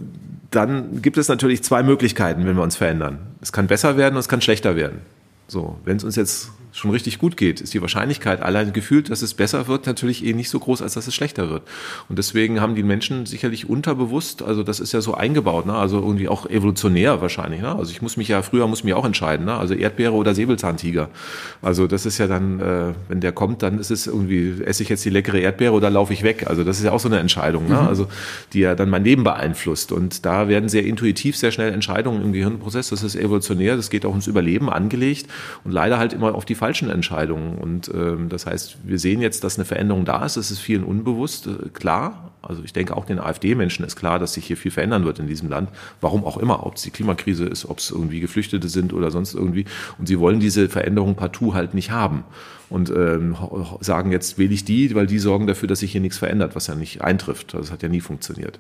dann gibt es natürlich zwei Möglichkeiten, wenn wir uns verändern. Es kann besser werden und es kann schlechter werden. So, wenn es uns jetzt schon richtig gut geht, ist die Wahrscheinlichkeit allein gefühlt, dass es besser wird, natürlich eh nicht so groß, als dass es schlechter wird. Und deswegen haben die Menschen sicherlich unterbewusst, also das ist ja so eingebaut, ne? also irgendwie auch evolutionär wahrscheinlich. Ne? Also ich muss mich ja, früher muss mich auch entscheiden, ne? also Erdbeere oder Säbelzahntiger. Also das ist ja dann, äh, wenn der kommt, dann ist es irgendwie, esse ich jetzt die leckere Erdbeere oder laufe ich weg? Also das ist ja auch so eine Entscheidung, ne? Mhm. also die ja dann mein Leben beeinflusst. Und da werden sehr intuitiv sehr schnell Entscheidungen im Gehirnprozess, das ist evolutionär, das geht auch ums Überleben angelegt und leider halt immer auf die falschen Entscheidungen. Und ähm, das heißt, wir sehen jetzt, dass eine Veränderung da ist. Es ist vielen unbewusst, äh, klar. Also ich denke auch den AfD-Menschen ist klar, dass sich hier viel verändern wird in diesem Land. Warum auch immer, ob es die Klimakrise ist, ob es irgendwie Geflüchtete sind oder sonst irgendwie. Und sie wollen diese Veränderung partout halt nicht haben und ähm, sagen, jetzt wähle ich die, weil die sorgen dafür, dass sich hier nichts verändert, was ja nicht eintrifft. Das hat ja nie funktioniert.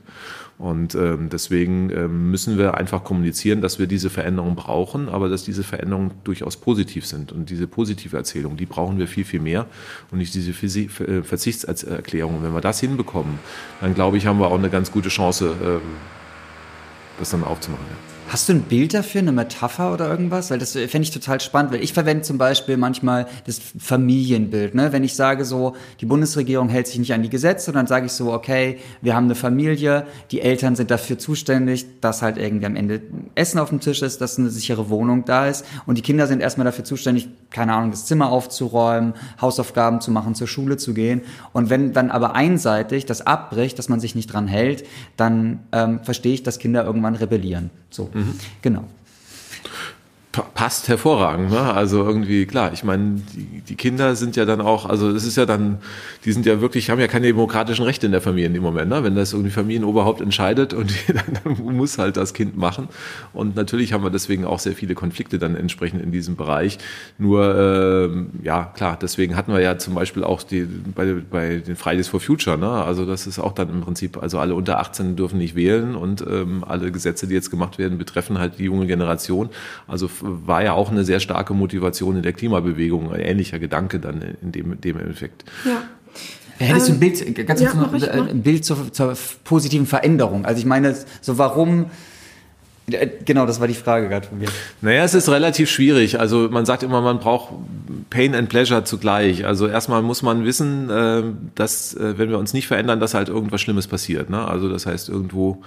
Und ähm, deswegen ähm, müssen wir einfach kommunizieren, dass wir diese Veränderung brauchen, aber dass diese Veränderungen durchaus positiv sind. Und diese positive Erzählung, die brauchen wir viel, viel mehr und nicht diese äh, Verzichtserklärung. wenn wir das hinbekommen, dann glaube ich, haben wir auch eine ganz gute Chance, ähm, das dann aufzumachen. Ja.
Hast du ein Bild dafür, eine Metapher oder irgendwas? Weil das fände ich total spannend, weil ich verwende zum Beispiel manchmal das Familienbild. Ne? Wenn ich sage so, die Bundesregierung hält sich nicht an die Gesetze, dann sage ich so, okay, wir haben eine Familie, die Eltern sind dafür zuständig, dass halt irgendwie am Ende Essen auf dem Tisch ist, dass eine sichere Wohnung da ist und die Kinder sind erstmal dafür zuständig, keine Ahnung, das Zimmer aufzuräumen, Hausaufgaben zu machen, zur Schule zu gehen. Und wenn dann aber einseitig das abbricht, dass man sich nicht dran hält, dann ähm, verstehe ich, dass Kinder irgendwann rebellieren. So. Mhm. Genau
passt hervorragend. Ne? Also irgendwie, klar, ich meine, die, die Kinder sind ja dann auch, also es ist ja dann, die sind ja wirklich, haben ja keine demokratischen Rechte in der Familie in dem Moment. Ne? Wenn das irgendwie Familienoberhaupt entscheidet und [LAUGHS] dann, dann muss halt das Kind machen. Und natürlich haben wir deswegen auch sehr viele Konflikte dann entsprechend in diesem Bereich. Nur, äh, ja, klar, deswegen hatten wir ja zum Beispiel auch die, bei, bei den Fridays for Future, ne? also das ist auch dann im Prinzip, also alle unter 18 dürfen nicht wählen und ähm, alle Gesetze, die jetzt gemacht werden, betreffen halt die junge Generation. Also war ja auch eine sehr starke Motivation in der Klimabewegung, ein ähnlicher Gedanke dann in dem, dem Effekt. Ja.
Hättest du ein Bild, ganz ja, noch, ich, ein Bild zur, zur positiven Veränderung? Also ich meine, so warum äh, Genau, das war die Frage gerade von mir.
Naja, es ist relativ schwierig. Also man sagt immer, man braucht Pain and Pleasure zugleich. Also erstmal muss man wissen, äh, dass äh, wenn wir uns nicht verändern, dass halt irgendwas Schlimmes passiert. Ne? Also das heißt irgendwo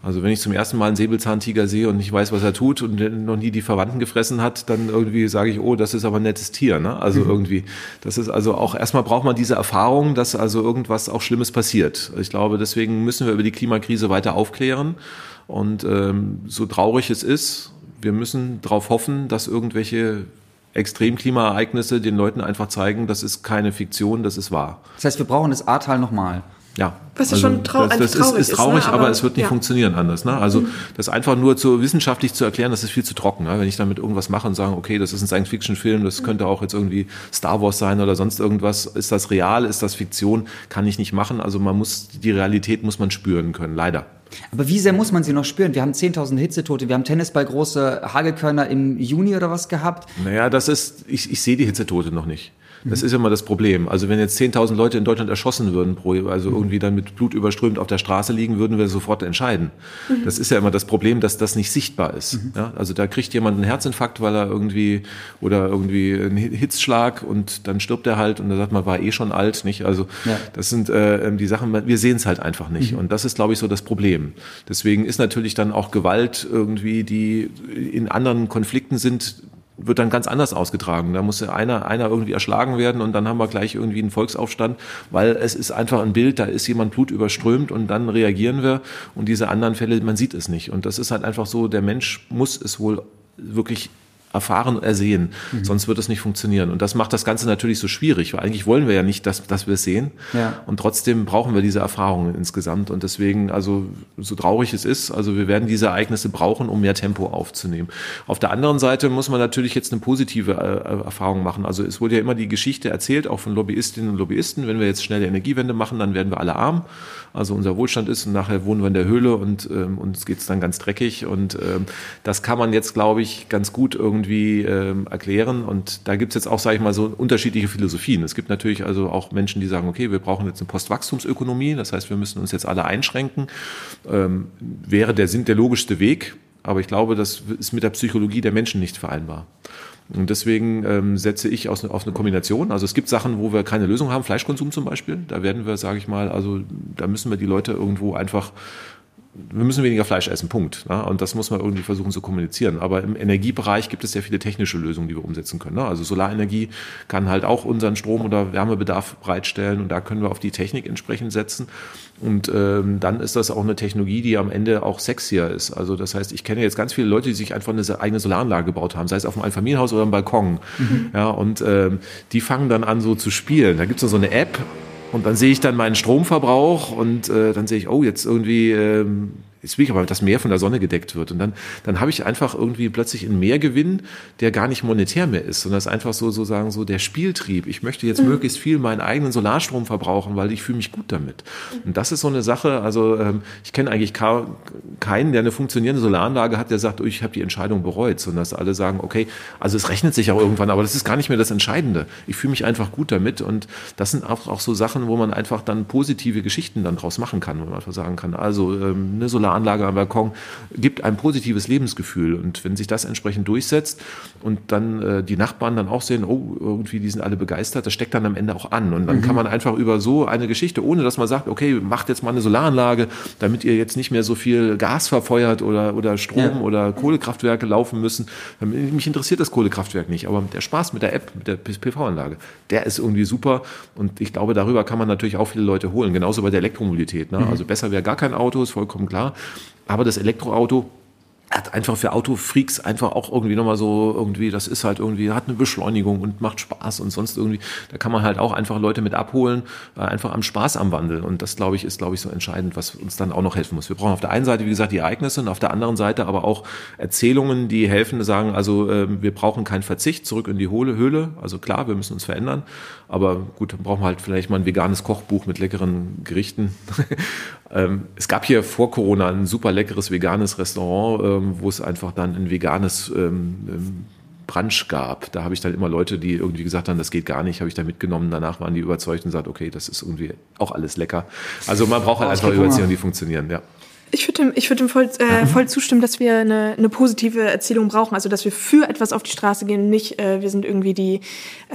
Also wenn ich zum ersten Mal einen Säbelzahntiger sehe und nicht weiß, was er tut und noch nie die Verwandten gefressen hat, dann irgendwie sage ich, oh, das ist aber ein nettes Tier. Ne? Also mhm. irgendwie, das ist also auch, erstmal braucht man diese Erfahrung, dass also irgendwas auch Schlimmes passiert. Ich glaube, deswegen müssen wir über die Klimakrise weiter aufklären. Und ähm, so traurig es ist, wir müssen darauf hoffen, dass irgendwelche Extremklimaereignisse den Leuten einfach zeigen, das ist keine Fiktion, das ist wahr.
Das heißt, wir brauchen das Ahrtal nochmal.
Ja.
Was also, schon trau
das, das traurig ist, ist traurig, ne? aber, aber, es wird nicht ja. funktionieren anders. Ne? Also mhm. das einfach nur zu wissenschaftlich zu erklären, das ist viel zu trocken. Ne? Wenn ich damit irgendwas mache und sage, okay, das ist ein Science-Fiction-Film, das mhm. könnte auch jetzt irgendwie Star Wars sein oder sonst irgendwas. Ist das real? Ist das Fiktion? Kann ich nicht machen. Also man muss die Realität muss man spüren können. Leider.
Aber wie sehr muss man sie noch spüren? Wir haben 10.000 Hitzetote, wir haben Tennisballgroße Hagelkörner im Juni oder was gehabt.
Naja, das ist, ich, ich sehe die Hitzetote noch nicht. Das ist immer das Problem. Also wenn jetzt 10.000 Leute in Deutschland erschossen würden, also irgendwie dann mit Blut überströmt auf der Straße liegen, würden wir sofort entscheiden. Mhm. Das ist ja immer das Problem, dass das nicht sichtbar ist. Mhm. Ja, also da kriegt jemand einen Herzinfarkt, weil er irgendwie oder irgendwie einen Hitzschlag und dann stirbt er halt und da sagt man, war eh schon alt, nicht? Also ja. das sind äh, die Sachen, wir sehen es halt einfach nicht. Mhm. Und das ist, glaube ich, so das Problem. Deswegen ist natürlich dann auch Gewalt irgendwie, die in anderen Konflikten sind, wird dann ganz anders ausgetragen. Da muss einer, einer irgendwie erschlagen werden und dann haben wir gleich irgendwie einen Volksaufstand, weil es ist einfach ein Bild, da ist jemand Blut überströmt und dann reagieren wir und diese anderen Fälle, man sieht es nicht. Und das ist halt einfach so, der Mensch muss es wohl wirklich erfahren und ersehen. Mhm. Sonst wird es nicht funktionieren. Und das macht das Ganze natürlich so schwierig, weil eigentlich wollen wir ja nicht, dass, dass wir es sehen. Ja. Und trotzdem brauchen wir diese Erfahrungen insgesamt. Und deswegen, also so traurig es ist, also wir werden diese Ereignisse brauchen, um mehr Tempo aufzunehmen. Auf der anderen Seite muss man natürlich jetzt eine positive äh, Erfahrung machen. Also es wurde ja immer die Geschichte erzählt, auch von Lobbyistinnen und Lobbyisten, wenn wir jetzt schnelle Energiewende machen, dann werden wir alle arm. Also unser Wohlstand ist und nachher wohnen wir in der Höhle und ähm, uns geht's dann ganz dreckig. Und ähm, das kann man jetzt, glaube ich, ganz gut irgendwie ähm, erklären. Und da gibt's jetzt auch, sage ich mal, so unterschiedliche Philosophien. Es gibt natürlich also auch Menschen, die sagen, okay, wir brauchen jetzt eine Postwachstumsökonomie, das heißt, wir müssen uns jetzt alle einschränken. Ähm, wäre der Sinn der logischste Weg, aber ich glaube, das ist mit der Psychologie der Menschen nicht vereinbar. Und deswegen ähm, setze ich aus, auf eine Kombination. Also es gibt Sachen, wo wir keine Lösung haben, Fleischkonsum zum Beispiel. Da werden wir, sage ich mal, also da müssen wir die Leute irgendwo einfach wir müssen weniger Fleisch essen, Punkt. Ne? Und das muss man irgendwie versuchen zu kommunizieren. Aber im Energiebereich gibt es ja viele technische Lösungen, die wir umsetzen können. Ne? Also Solarenergie kann halt auch unseren Strom- oder Wärmebedarf bereitstellen und da können wir auf die Technik entsprechend setzen. Und ähm, dann ist das auch eine Technologie, die am Ende auch sexier ist. Also das heißt, ich kenne jetzt ganz viele Leute, die sich einfach eine eigene Solaranlage gebaut haben, sei es auf einem Einfamilienhaus oder einem Balkon. Mhm. Ja, und ähm, die fangen dann an so zu spielen. Da gibt es so eine App, und dann sehe ich dann meinen Stromverbrauch und äh, dann sehe ich, oh, jetzt irgendwie ähm, Jetzt will ich aber, dass mehr von der Sonne gedeckt wird. Und dann, dann habe ich einfach irgendwie plötzlich einen Mehrgewinn, der gar nicht monetär mehr ist, sondern es ist einfach so, so sagen, so der Spieltrieb. Ich möchte jetzt mhm. möglichst viel meinen eigenen Solarstrom verbrauchen, weil ich fühle mich gut damit. Und das ist so eine Sache, also ähm, ich kenne eigentlich keinen, der eine funktionierende Solaranlage hat, der sagt, oh, ich habe die Entscheidung bereut, sondern dass alle sagen, okay, also es rechnet sich auch irgendwann, aber das ist gar nicht mehr das Entscheidende. Ich fühle mich einfach gut damit. Und das sind auch, auch so Sachen, wo man einfach dann positive Geschichten dann draus machen kann, wo man einfach sagen kann, also ähm, eine Solaranlage Solaranlage am Balkon gibt ein positives Lebensgefühl. Und wenn sich das entsprechend durchsetzt und dann äh, die Nachbarn dann auch sehen, oh, irgendwie, die sind alle begeistert, das steckt dann am Ende auch an. Und dann mhm. kann man einfach über so eine Geschichte, ohne dass man sagt, okay, macht jetzt mal eine Solaranlage, damit ihr jetzt nicht mehr so viel Gas verfeuert oder, oder Strom ja. oder Kohlekraftwerke laufen müssen. Mich interessiert das Kohlekraftwerk nicht, aber der Spaß mit der App, mit der PV-Anlage, der ist irgendwie super. Und ich glaube, darüber kann man natürlich auch viele Leute holen. Genauso bei der Elektromobilität. Ne? Mhm. Also besser wäre gar kein Auto, ist vollkommen klar. Aber das Elektroauto hat einfach für Autofreaks einfach auch irgendwie nochmal so irgendwie, das ist halt irgendwie, hat eine Beschleunigung und macht Spaß und sonst irgendwie, da kann man halt auch einfach Leute mit abholen, äh, einfach am Spaß am Wandel. Und das, glaube ich, ist, glaube ich, so entscheidend, was uns dann auch noch helfen muss. Wir brauchen auf der einen Seite, wie gesagt, die Ereignisse und auf der anderen Seite aber auch Erzählungen, die helfen, sagen, also äh, wir brauchen keinen Verzicht, zurück in die Höhle. Also klar, wir müssen uns verändern. Aber gut, dann brauchen wir halt vielleicht mal ein veganes Kochbuch mit leckeren Gerichten. [LAUGHS] ähm, es gab hier vor Corona ein super leckeres veganes Restaurant, ähm, wo es einfach dann ein veganes ähm, Brunch gab. Da habe ich dann immer Leute, die irgendwie gesagt haben, das geht gar nicht, habe ich da mitgenommen. Danach waren die überzeugt und gesagt, okay, das ist irgendwie auch alles lecker. Also man braucht halt einfach Überziehungen, die funktionieren, ja.
Ich würde dem, ich würd dem voll, äh, voll zustimmen, dass wir eine, eine positive Erzählung brauchen. Also, dass wir für etwas auf die Straße gehen, nicht äh, wir sind irgendwie die,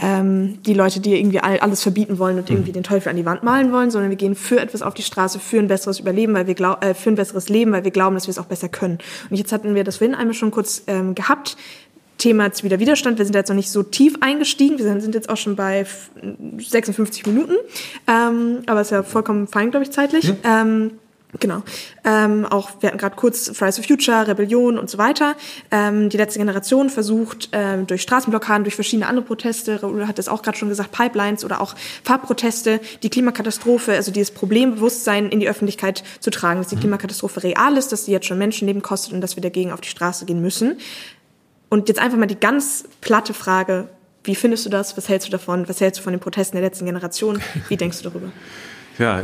ähm, die Leute, die irgendwie all, alles verbieten wollen und irgendwie den Teufel an die Wand malen wollen, sondern wir gehen für etwas auf die Straße, für ein besseres Überleben, weil wir glaub, äh, für ein besseres Leben, weil wir glauben, dass wir es auch besser können. Und jetzt hatten wir das vorhin einmal schon kurz ähm, gehabt. Thema ziviler Widerstand. Wir sind jetzt noch nicht so tief eingestiegen. Wir sind jetzt auch schon bei 56 Minuten. Ähm, aber ist ja vollkommen fein, glaube ich, zeitlich. Ja. Ähm, Genau. Ähm, auch wir hatten gerade kurz Fridays for Future, Rebellion und so weiter. Ähm, die letzte Generation versucht ähm, durch Straßenblockaden, durch verschiedene andere Proteste, Raoul hat es auch gerade schon gesagt, Pipelines oder auch Farbproteste, die Klimakatastrophe, also dieses Problembewusstsein in die Öffentlichkeit zu tragen, dass die mhm. Klimakatastrophe real ist, dass sie jetzt schon Menschenleben kostet und dass wir dagegen auf die Straße gehen müssen. Und jetzt einfach mal die ganz platte Frage, wie findest du das? Was hältst du davon? Was hältst du von den Protesten der letzten Generation? Wie denkst du darüber?
Ja,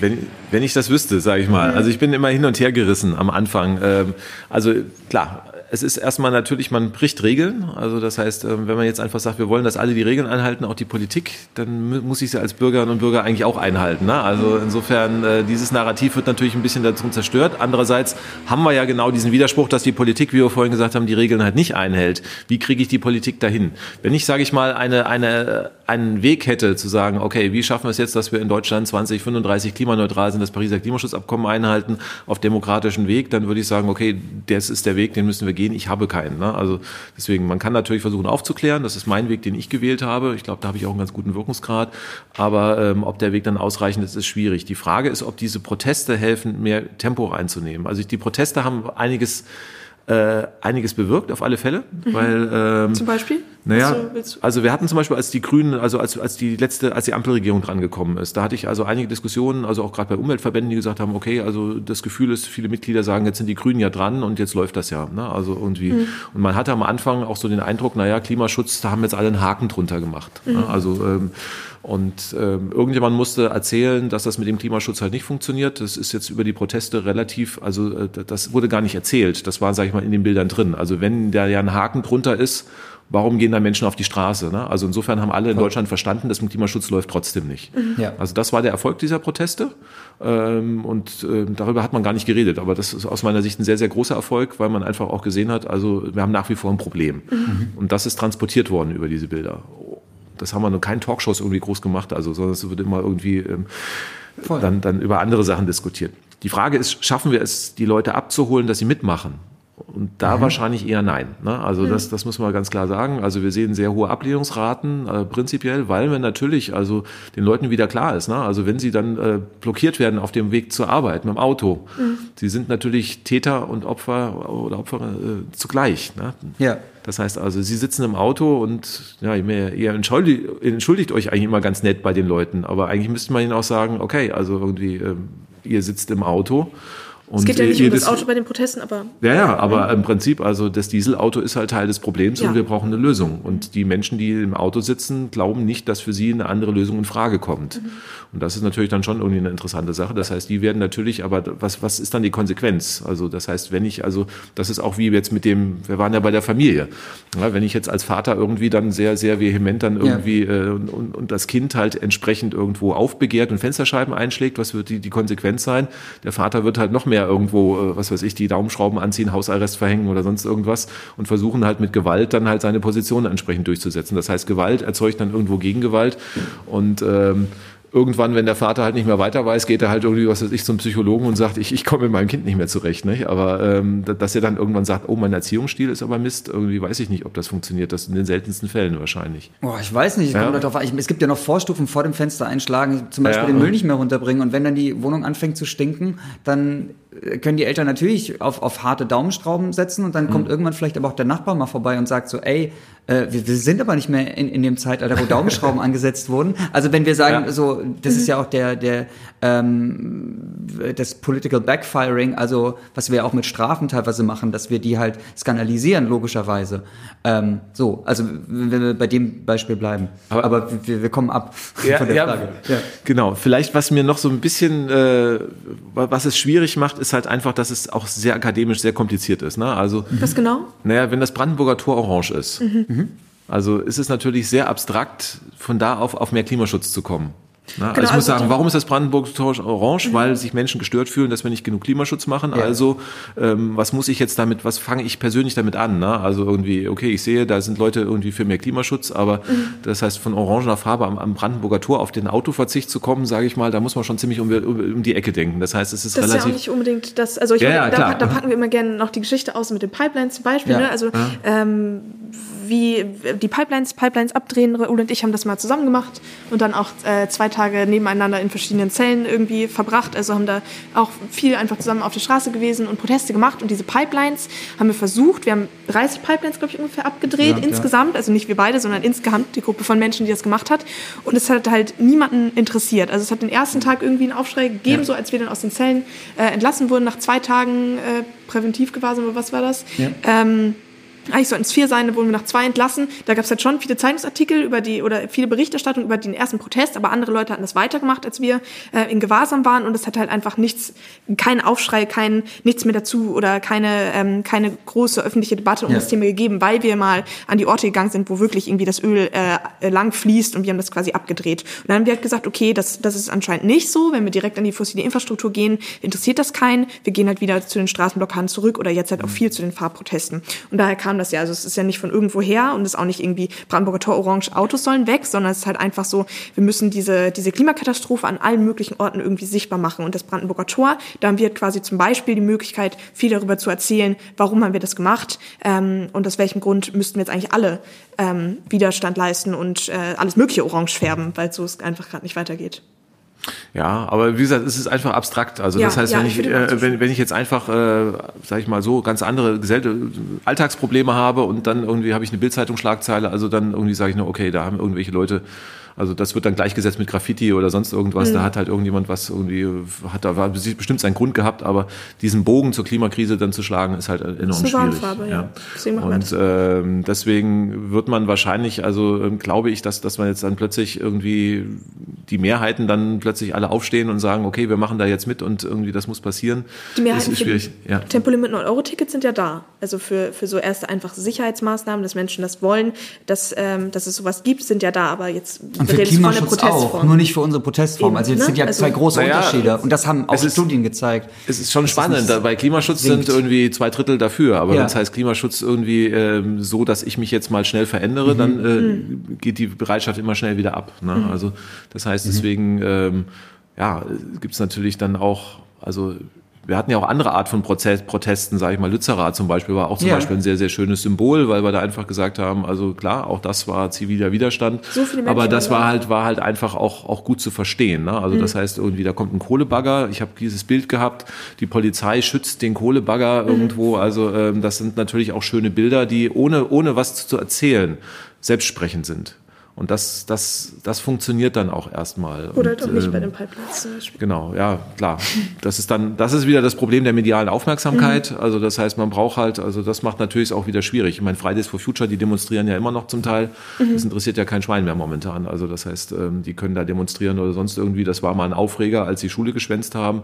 wenn, wenn ich das wüsste, sage ich mal. Also ich bin immer hin und her gerissen am Anfang. Ähm, also klar, es ist erstmal natürlich, man bricht Regeln. Also das heißt, ähm, wenn man jetzt einfach sagt, wir wollen, dass alle die Regeln einhalten, auch die Politik, dann muss ich sie als Bürgerinnen und Bürger eigentlich auch einhalten. Ne? Also insofern, äh, dieses Narrativ wird natürlich ein bisschen dazu zerstört. Andererseits haben wir ja genau diesen Widerspruch, dass die Politik, wie wir vorhin gesagt haben, die Regeln halt nicht einhält. Wie kriege ich die Politik dahin? Wenn ich, sage ich mal, eine, eine, einen Weg hätte zu sagen, okay, wie schaffen wir es jetzt, dass wir in Deutschland 2035 klimaneutral sind, das Pariser Klimaschutzabkommen einhalten auf demokratischen Weg, dann würde ich sagen, okay, das ist der Weg, den müssen wir gehen gehen. Ich habe keinen. Ne? Also deswegen, man kann natürlich versuchen aufzuklären. Das ist mein Weg, den ich gewählt habe. Ich glaube, da habe ich auch einen ganz guten Wirkungsgrad. Aber ähm, ob der Weg dann ausreichend ist, ist schwierig. Die Frage ist, ob diese Proteste helfen, mehr Tempo reinzunehmen. Also die Proteste haben einiges äh, einiges bewirkt, auf alle Fälle. Mhm. Weil, ähm,
Zum Beispiel?
Naja, willst du, willst du? also wir hatten zum Beispiel, als die Grünen, also als, als die letzte, als die Ampelregierung drangekommen ist, da hatte ich also einige Diskussionen, also auch gerade bei Umweltverbänden, die gesagt haben, okay, also das Gefühl ist, viele Mitglieder sagen, jetzt sind die Grünen ja dran und jetzt läuft das ja. Ne? Also irgendwie. Mhm. Und man hatte am Anfang auch so den Eindruck, naja, Klimaschutz, da haben jetzt alle einen Haken drunter gemacht. Ne? Mhm. Ne? Also ähm, und ähm, irgendjemand musste erzählen, dass das mit dem Klimaschutz halt nicht funktioniert. Das ist jetzt über die Proteste relativ, also äh, das wurde gar nicht erzählt. Das war, sage ich mal, in den Bildern drin. Also wenn da ja ein Haken drunter ist, warum gehen da Menschen auf die Straße? Ne? Also insofern haben alle in Deutschland verstanden, dass mit Klimaschutz läuft trotzdem nicht. Mhm. Ja. Also das war der Erfolg dieser Proteste. Ähm, und äh, darüber hat man gar nicht geredet. Aber das ist aus meiner Sicht ein sehr, sehr großer Erfolg, weil man einfach auch gesehen hat, also wir haben nach wie vor ein Problem. Mhm. Und das ist transportiert worden über diese Bilder. Das haben wir nur keinen Talkshows irgendwie groß gemacht, also, sondern es wird immer irgendwie ähm, dann, dann über andere Sachen diskutiert. Die Frage ist, schaffen wir es, die Leute abzuholen, dass sie mitmachen? Und da mhm. wahrscheinlich eher nein. Ne? Also mhm. das, das muss man ganz klar sagen. Also wir sehen sehr hohe Ablehnungsraten äh, prinzipiell, weil wir natürlich also den Leuten wieder klar ist. Ne? Also wenn sie dann äh, blockiert werden auf dem Weg zur Arbeit mit dem Auto, mhm. sie sind natürlich Täter und Opfer oder Opfer äh, zugleich. Ne? Ja. Das heißt also, sie sitzen im Auto und ja, ihr entschuldigt, entschuldigt euch eigentlich immer ganz nett bei den Leuten, aber eigentlich müsste man ihnen auch sagen, okay, also irgendwie äh, ihr sitzt im Auto
und es geht ja nicht um das Auto bei den Protesten, aber.
Ja, ja, aber im Prinzip, also das Dieselauto ist halt Teil des Problems ja. und wir brauchen eine Lösung. Und die Menschen, die im Auto sitzen, glauben nicht, dass für sie eine andere Lösung in Frage kommt. Mhm. Und das ist natürlich dann schon irgendwie eine interessante Sache. Das heißt, die werden natürlich, aber was, was ist dann die Konsequenz? Also das heißt, wenn ich, also das ist auch wie jetzt mit dem, wir waren ja bei der Familie. Ja, wenn ich jetzt als Vater irgendwie dann sehr, sehr vehement dann irgendwie ja. äh, und, und das Kind halt entsprechend irgendwo aufbegehrt und Fensterscheiben einschlägt, was wird die, die Konsequenz sein? Der Vater wird halt noch mehr irgendwo, äh, was weiß ich, die Daumenschrauben anziehen, Hausarrest verhängen oder sonst irgendwas und versuchen halt mit Gewalt dann halt seine Position entsprechend durchzusetzen. Das heißt, Gewalt erzeugt dann irgendwo Gegengewalt und ähm, irgendwann, wenn der Vater halt nicht mehr weiter weiß, geht er halt irgendwie, was weiß ich, zum Psychologen und sagt, ich, ich komme mit meinem Kind nicht mehr zurecht. Nicht? Aber ähm, dass er dann irgendwann sagt, oh, mein Erziehungsstil ist aber Mist, irgendwie weiß ich nicht, ob das funktioniert. Das in den seltensten Fällen wahrscheinlich.
Boah, ich weiß nicht, ich ja? darauf, ich, es gibt ja noch Vorstufen vor dem Fenster einschlagen, zum Beispiel ja, den Müll nicht mehr runterbringen. Und wenn dann die Wohnung anfängt zu stinken, dann können die Eltern natürlich auf, auf harte Daumenschrauben setzen und dann mhm. kommt irgendwann vielleicht aber auch der Nachbar mal vorbei und sagt so, ey, äh, wir, wir sind aber nicht mehr in, in dem Zeitalter, wo Daumenschrauben [LAUGHS] angesetzt wurden. Also wenn wir sagen, ja. so, das mhm. ist ja auch der, der ähm, das Political Backfiring, also was wir auch mit Strafen teilweise machen, dass wir die halt skandalisieren, logischerweise. Ähm, so, also wenn wir bei dem Beispiel bleiben. Aber, aber wir, wir kommen ab
ja, von der ja, Frage. Ja. Genau, vielleicht was mir noch so ein bisschen, äh, was es schwierig macht, ist halt einfach, dass es auch sehr akademisch sehr kompliziert ist. Ne? Also,
was genau?
Naja, wenn das Brandenburger Tor orange ist, mhm. Mhm. also ist es natürlich sehr abstrakt, von da auf auf mehr Klimaschutz zu kommen. Na, also ich muss sagen, warum ist das Brandenburger Tor orange? Weil sich Menschen gestört fühlen, dass wir nicht genug Klimaschutz machen. Also ähm, was muss ich jetzt damit, was fange ich persönlich damit an? Ne? Also irgendwie, okay, ich sehe, da sind Leute irgendwie für mehr Klimaschutz, aber das heißt von orangener Farbe am, am Brandenburger Tor auf den Autoverzicht zu kommen, sage ich mal, da muss man schon ziemlich um, um, um die Ecke denken. Das heißt, es ist
Das ist ja
relativ
auch nicht unbedingt das, also ich
Ja,
meine,
ja,
da, da packen wir immer gerne noch die Geschichte aus mit den Pipelines zum Beispiel.
Ja.
Ne? Also ähm, wie die Pipelines, Pipelines abdrehen, Raoul und ich haben das mal zusammen gemacht und dann auch äh, zwei Tage nebeneinander in verschiedenen Zellen irgendwie verbracht. Also haben da auch viel einfach zusammen auf der Straße gewesen und Proteste gemacht. Und diese Pipelines haben wir versucht, wir haben 30 Pipelines, glaube ich, ungefähr abgedreht
Ja, ja.
insgesamt. Also nicht wir beide, sondern insgesamt die Gruppe von Menschen, die das gemacht hat. Und es hat halt niemanden interessiert. Also es hat den ersten Tag irgendwie einen Aufschrei gegeben, so als wir dann aus den Zellen äh, entlassen wurden, nach zwei Tagen äh, Präventivgewahrsam oder was war das?
Ja.
Ähm, eigentlich sollten es vier sein, da wurden wir nach zwei entlassen. Da gab es halt schon viele Zeitungsartikel über die oder viele Berichterstattung über den ersten Protest, aber andere Leute hatten das weitergemacht, als wir äh, in Gewahrsam waren und es hat halt einfach nichts, kein Aufschrei, kein nichts mehr dazu oder keine ähm, keine große öffentliche Debatte um
Ja.
das Thema gegeben, weil wir mal an die Orte gegangen sind, wo wirklich irgendwie das Öl äh, lang fließt und wir haben das quasi abgedreht. Und dann haben wir halt gesagt, okay, das das ist anscheinend nicht so, wenn wir direkt an die fossile Infrastruktur gehen, interessiert das keinen. Wir gehen halt wieder zu den Straßenblockaden zurück oder jetzt halt auch viel zu den Fahrprotesten. Und daher kam das ja. Also es ist ja nicht von irgendwo her und es ist auch nicht irgendwie Brandenburger Tor orange Autos sollen weg, sondern es ist halt einfach so, wir müssen diese, diese Klimakatastrophe an allen möglichen Orten irgendwie sichtbar machen. Und das Brandenburger Tor, da haben wir quasi zum Beispiel die Möglichkeit, viel darüber zu erzählen, warum haben wir das gemacht ähm, und aus welchem Grund müssten wir jetzt eigentlich alle ähm, Widerstand leisten und äh, alles mögliche orange färben, weil so es einfach gerade nicht weitergeht.
Ja, aber wie gesagt, es ist einfach abstrakt. Also
Ja,
das heißt,
ja,
wenn
ich
ich, äh, wenn, wenn ich jetzt einfach, äh, sag ich mal so, ganz andere Gesell Alltagsprobleme habe und dann irgendwie habe ich eine Bildzeitungsschlagzeile, also dann irgendwie sage ich nur, okay, da haben irgendwelche Leute Also das wird dann gleichgesetzt mit Graffiti oder sonst irgendwas.
Mhm.
Da hat halt irgendjemand was irgendwie, hat da war bestimmt seinen Grund gehabt, aber diesen Bogen zur Klimakrise dann zu schlagen, ist halt enorm
ist eine
schwierig.
Warnfarbe, ja. Wir
Und ähm, deswegen wird man wahrscheinlich, also ähm, glaube ich, dass, dass man jetzt dann plötzlich irgendwie die Mehrheiten dann plötzlich alle aufstehen und sagen, okay, wir machen da jetzt mit und irgendwie das muss passieren.
Die Mehrheiten
ist schwierig. Ja.
Tempolimit 9-Euro-Tickets sind ja da. Also für, für so erste einfach Sicherheitsmaßnahmen, dass Menschen das wollen, dass, ähm, dass es sowas gibt, sind ja da. Aber jetzt
Und für Klimaschutz auch, nur nicht für unsere Protestform.
Eben,
Also jetzt
ne?
sind ja
Also-
zwei große
Naja,
Unterschiede. Und das haben auch
es ist-
Studien gezeigt.
Es ist schon spannend. bei Klimaschutz
sinkt.
sind irgendwie zwei Drittel dafür. Aber
Ja.
wenn es heißt Klimaschutz irgendwie ähm, so, dass ich mich jetzt mal schnell verändere, dann äh, geht die Bereitschaft immer schnell wieder ab. Ne? Also das heißt, deswegen ähm, ja, gibt es natürlich dann auch, also wir hatten ja auch andere Art von Prozess, Protesten, sage ich mal. Lützerath zum Beispiel war auch zum
Ja.
Beispiel ein sehr, sehr schönes Symbol, weil wir da einfach gesagt haben, also klar, auch das war ziviler Widerstand.
So viele
aber das war halt, war halt einfach auch, auch gut zu verstehen. Ne? Also das heißt irgendwie, da kommt ein Kohlebagger. Ich habe dieses Bild gehabt, die Polizei schützt den Kohlebagger irgendwo. Also ähm, das sind natürlich auch schöne Bilder, die ohne, ohne was zu erzählen, selbstsprechend sind. Und das, das, das funktioniert dann auch erstmal.
Oder halt
Und,
auch nicht
ähm,
bei den Pipelines zum Beispiel.
Genau, ja, klar. Das ist dann, das ist wieder das Problem der medialen Aufmerksamkeit.
Mhm.
Also das heißt, man braucht halt, also das macht natürlich auch wieder schwierig. Ich meine, Fridays for Future, die demonstrieren ja immer noch zum Teil.
Mhm.
Das interessiert ja kein Schwein mehr momentan. Also das heißt, ähm, die können da demonstrieren oder sonst irgendwie. Das war mal ein Aufreger, als die Schule geschwänzt haben.